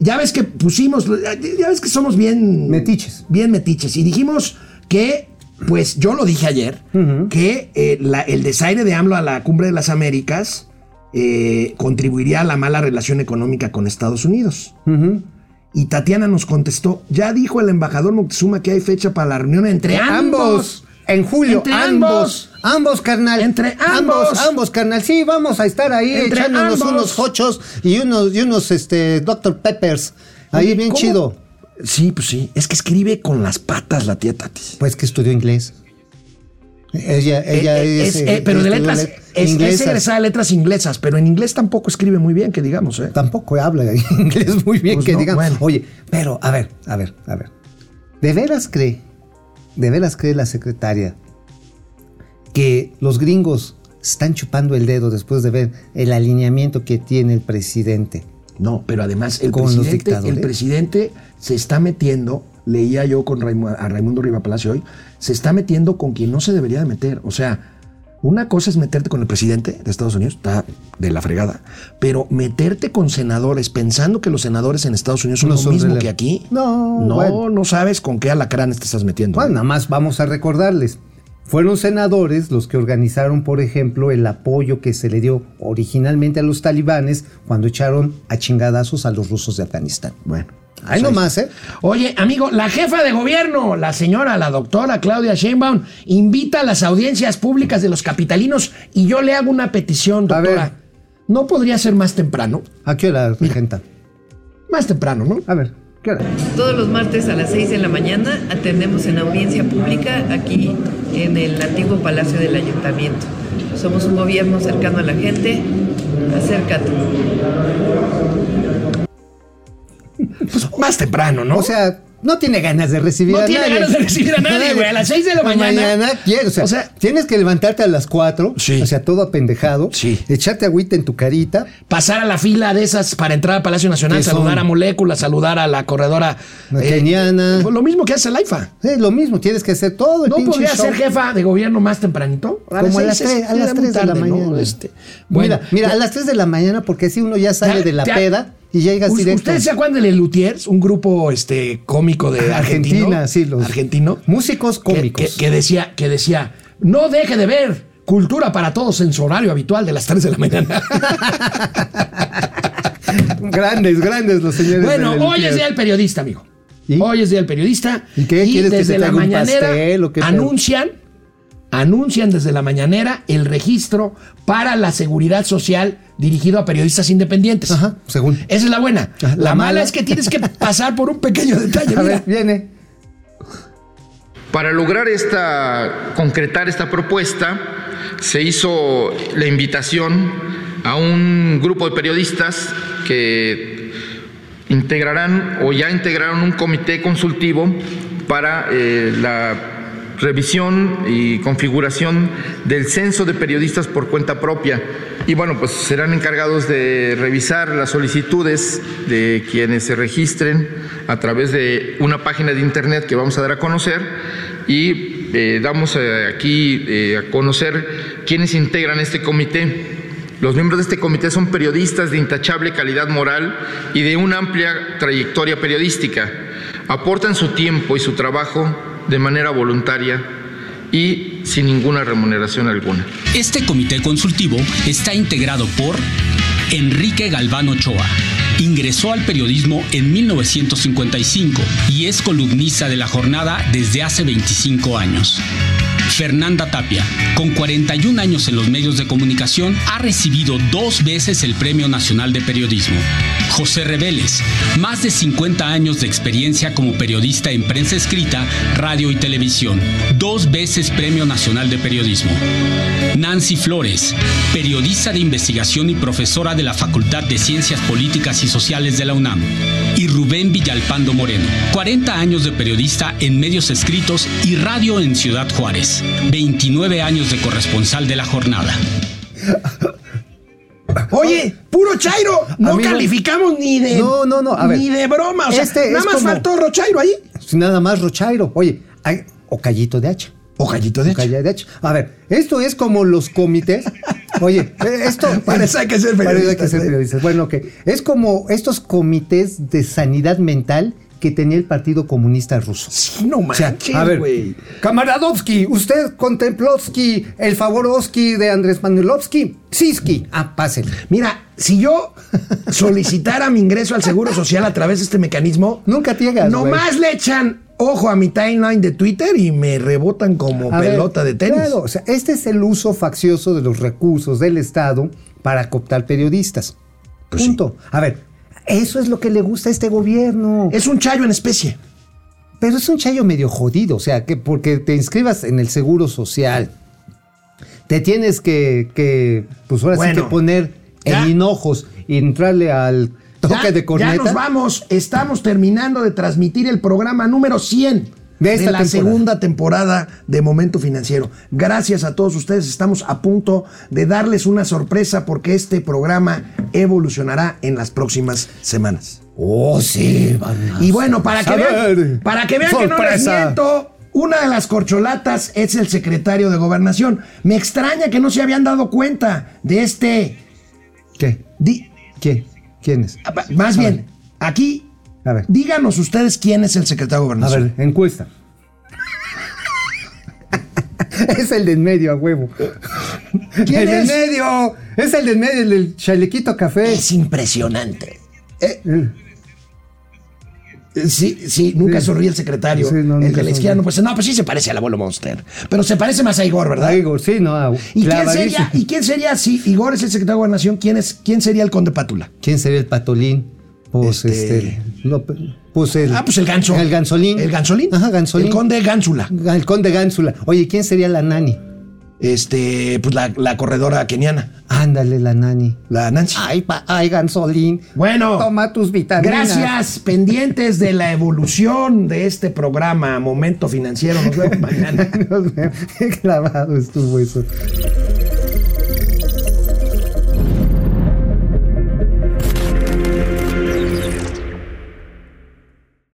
ya ves que pusimos, ya ves que somos bien... Metiches. Bien metiches. Y dijimos que, pues yo lo dije ayer, que eh, la- el desaire de AMLO a la Cumbre de las Américas eh, contribuiría a la mala relación económica con Estados Unidos. Y Tatiana nos contestó, ya dijo el embajador Moctezuma que hay fecha para la reunión entre ambos. En julio, Entre ambos. Ambos, carnal. Entre ambos. Ambos, ambos, carnal. Sí, vamos a estar ahí Entre echándonos ambos. unos hochos y unos, y unos este, Dr. Peppers. Ahí Oye, bien ¿cómo? chido. Sí, pues sí. Es que escribe con las patas la tía Tati. Pues que estudió inglés. Ella, ella Eh, es. es, eh, eh, pero de letras. let- Es, egresada de letras inglesas, pero en inglés tampoco escribe muy bien, que digamos, ¿eh? Tampoco habla [LAUGHS] inglés muy bien Pues que no, digamos. bueno. Oye, pero a ver, a ver, a ver. ¿De veras cree, de veras cree la secretaria que los gringos están chupando el dedo después de ver el alineamiento que tiene el presidente? No, pero además el Con presidente, el presidente se está metiendo, leía yo con a Raimundo Riva Palacio hoy, se está metiendo con quien no se debería de meter. O sea, una cosa es meterte con el presidente de Estados Unidos, está de la fregada, pero meterte con senadores pensando que los senadores en Estados Unidos son No lo son mismo que aquí. No, no, bueno. no sabes con qué alacranes te estás metiendo. Bueno, nada más vamos a recordarles. Fueron senadores los que organizaron, por ejemplo, el apoyo que se le dio originalmente a los talibanes cuando echaron a chingadazos a los rusos de Afganistán. Bueno. Ahí pues nomás, ¿eh? Oye, amigo, la jefa de gobierno, la señora, la doctora Claudia Sheinbaum, invita a las audiencias públicas de los capitalinos y yo le hago una petición, A doctora. ver. ¿No podría ser más temprano? ¿A qué hora, regenta? Más temprano, ¿no? A ver, ¿qué hora? Todos los martes a las 6 de la mañana atendemos en audiencia pública aquí en el antiguo Palacio del Ayuntamiento. Somos un gobierno cercano a la gente. Acércate. Pues más temprano, ¿no? O sea, no tiene ganas de recibir No a tiene nadie. ganas de recibir a [LAUGHS] nadie, güey. A las seis de la mañana. quiere, o sea, O sea- tienes que levantarte a las 4, Sí. o sea, todo apendejado, Sí. echarte agüita en tu carita. pasar a la fila de esas para entrar al Palacio Nacional, saludar a Molécula, saludar a la corredora La keniana. pues lo mismo que hace la IFA. Es lo mismo, tienes que hacer todo el ¿No pinche podría show. ser jefa de gobierno más tempranito? Como a las seis, 3, es- a las era muy 3 de la ¿no? mañana. Este, bueno, mira, mira, a las 3 de la mañana, porque así uno ya sale Ya- de la ya- peda y llegas ¿Us- directo. ¿Ustedes se acuerdan de Les Luthiers? Un grupo este, cómico de Argentina, argentino. sí, los Argentino. músicos que- cómicos. Que, que decía, que decía, no deje de ver Cultura para Todos en su horario habitual de las 3 de la mañana. [LAUGHS] Grandes, grandes los señores. bueno, hoy es día del periodista, amigo. ¿Y? Hoy es día del periodista. ¿Y qué? ¿Quieres que desde te la traiga un mañanera pastel o qué anuncian, anuncian desde la mañanera el registro para la seguridad social dirigido a periodistas independientes. Ajá, según. Esa es la buena. Ajá, la, la mala mala. es que tienes que pasar por un pequeño detalle. [LAUGHS] A mira. ver, viene. Para lograr esta, concretar esta propuesta, se hizo la invitación a un grupo de periodistas que integrarán o ya integraron un comité consultivo para eh, la revisión y configuración del censo de periodistas por cuenta propia. Y bueno, pues serán encargados de revisar las solicitudes de quienes se registren a través de una página de internet que vamos a dar a conocer y eh, damos eh, aquí eh, a conocer quiénes integran este comité. Los miembros de este comité son periodistas de intachable calidad moral y de una amplia trayectoria periodística. Aportan su tiempo y su trabajo de manera voluntaria y sin ninguna remuneración alguna. Este comité consultivo está integrado por Enrique Galván Ochoa. Ingresó al periodismo en 1955 y es columnista de la jornada desde hace 25 años. Fernanda Tapia, con 41 años en los medios de comunicación, ha recibido dos veces el Premio Nacional de Periodismo. José Reveles, más de 50 años de experiencia como periodista en prensa escrita, radio y televisión, dos veces Premio Nacional de Periodismo. Nancy Flores, periodista de investigación y profesora de la Facultad de Ciencias Políticas y Sociales de la UNAM. Y Rubén Villalpando Moreno, 40 años de periodista en medios escritos y radio en Ciudad Juárez. 29 años de corresponsal de la jornada. Oye, puro Chairo. No Amigo. calificamos ni de. No, no, no, a ver. Ni de broma. O sea, Este nada más como- faltó Rochairo ahí. Nada más Rochairo. Oye, hay- o Callito de Hacha. O gallito de O Calla de Hacha. A ver, esto es como los comités. Oye, esto. [LAUGHS] Para eso hay que ser eso hay que periodistas, ser ¿eh? periodistas. Bueno, ok. Es como estos comités de sanidad mental que tenía el Partido Comunista Ruso. Sí, no O sea, manches, a ver. Kamaradovsky, usted Kontemplovsky, el Favorovsky de Andrés Manuelovsky, Siski. Ah, pásele. Mira, si yo solicitara mi ingreso al Seguro Social a través de este mecanismo, Nunca te llegas, nomás le echan ojo a mi timeline de Twitter y me rebotan como A ver, pelota de tenis. Claro, o sea, este es el uso faccioso de los recursos del Estado para cooptar periodistas. Pues Punto. A ver, eso es lo que le gusta a este gobierno. Es un chayo en especie. Pero es un chayo medio jodido, o sea, que porque te inscribas en el seguro social, te tienes que, que pues ahora sí Bueno, que poner ya. en hinojos y entrarle al toque Ya- de corneta. Ya nos vamos. Estamos terminando de transmitir el programa número 100 De de, esta la temporada. segunda temporada de Momento Financiero. Gracias a todos ustedes. Estamos a punto de darles una sorpresa porque este programa evolucionará en las próximas semanas. Oh, sí, Y bueno, para que vean, para que, vean que no les miento, una de las corcholatas es el secretario de Gobernación. Me extraña que no se habían dado cuenta de este... ¿Qué? di- ¿Quién? ¿Quién es? más A bien, ver. aquí A ver. Díganos ustedes quién es el secretario de A Gobernación. ver, encuesta. [LAUGHS] es el del medio, a huevo. ¿Quién el es? del medio. Es el del medio, el del chalequito café. Es impresionante. Eh, sí, sí, nunca Sí. sonríe el secretario. Sí, no, el de la izquierda, sonríe. pues no, pues sí se parece al abuelo Monster. Pero se parece más a Igor, ¿verdad? a Igor, sí, no. a- ¿Y quién, sería, ¿Y quién sería, si Igor es el secretario de Gobernación, quién, es, quién sería el conde Pátula? ¿Quién sería el patolín? Pues Este- este. López- pues el. Ah, pues el ganso. El gansolín. ¿El gansolín? Ajá, gansolín. El conde Gánsula. El conde Gánsula. Oye, ¿quién sería la nani? Este, pues la, la corredora keniana, Ándale, la nani. la Nancy. Ay, pa- ay, gansolín. Bueno, Toma tus vitaminas. gracias, pendientes de la evolución de este programa Momento Financiero. Nos vemos mañana. [LAUGHS] Qué clavado estuvo eso.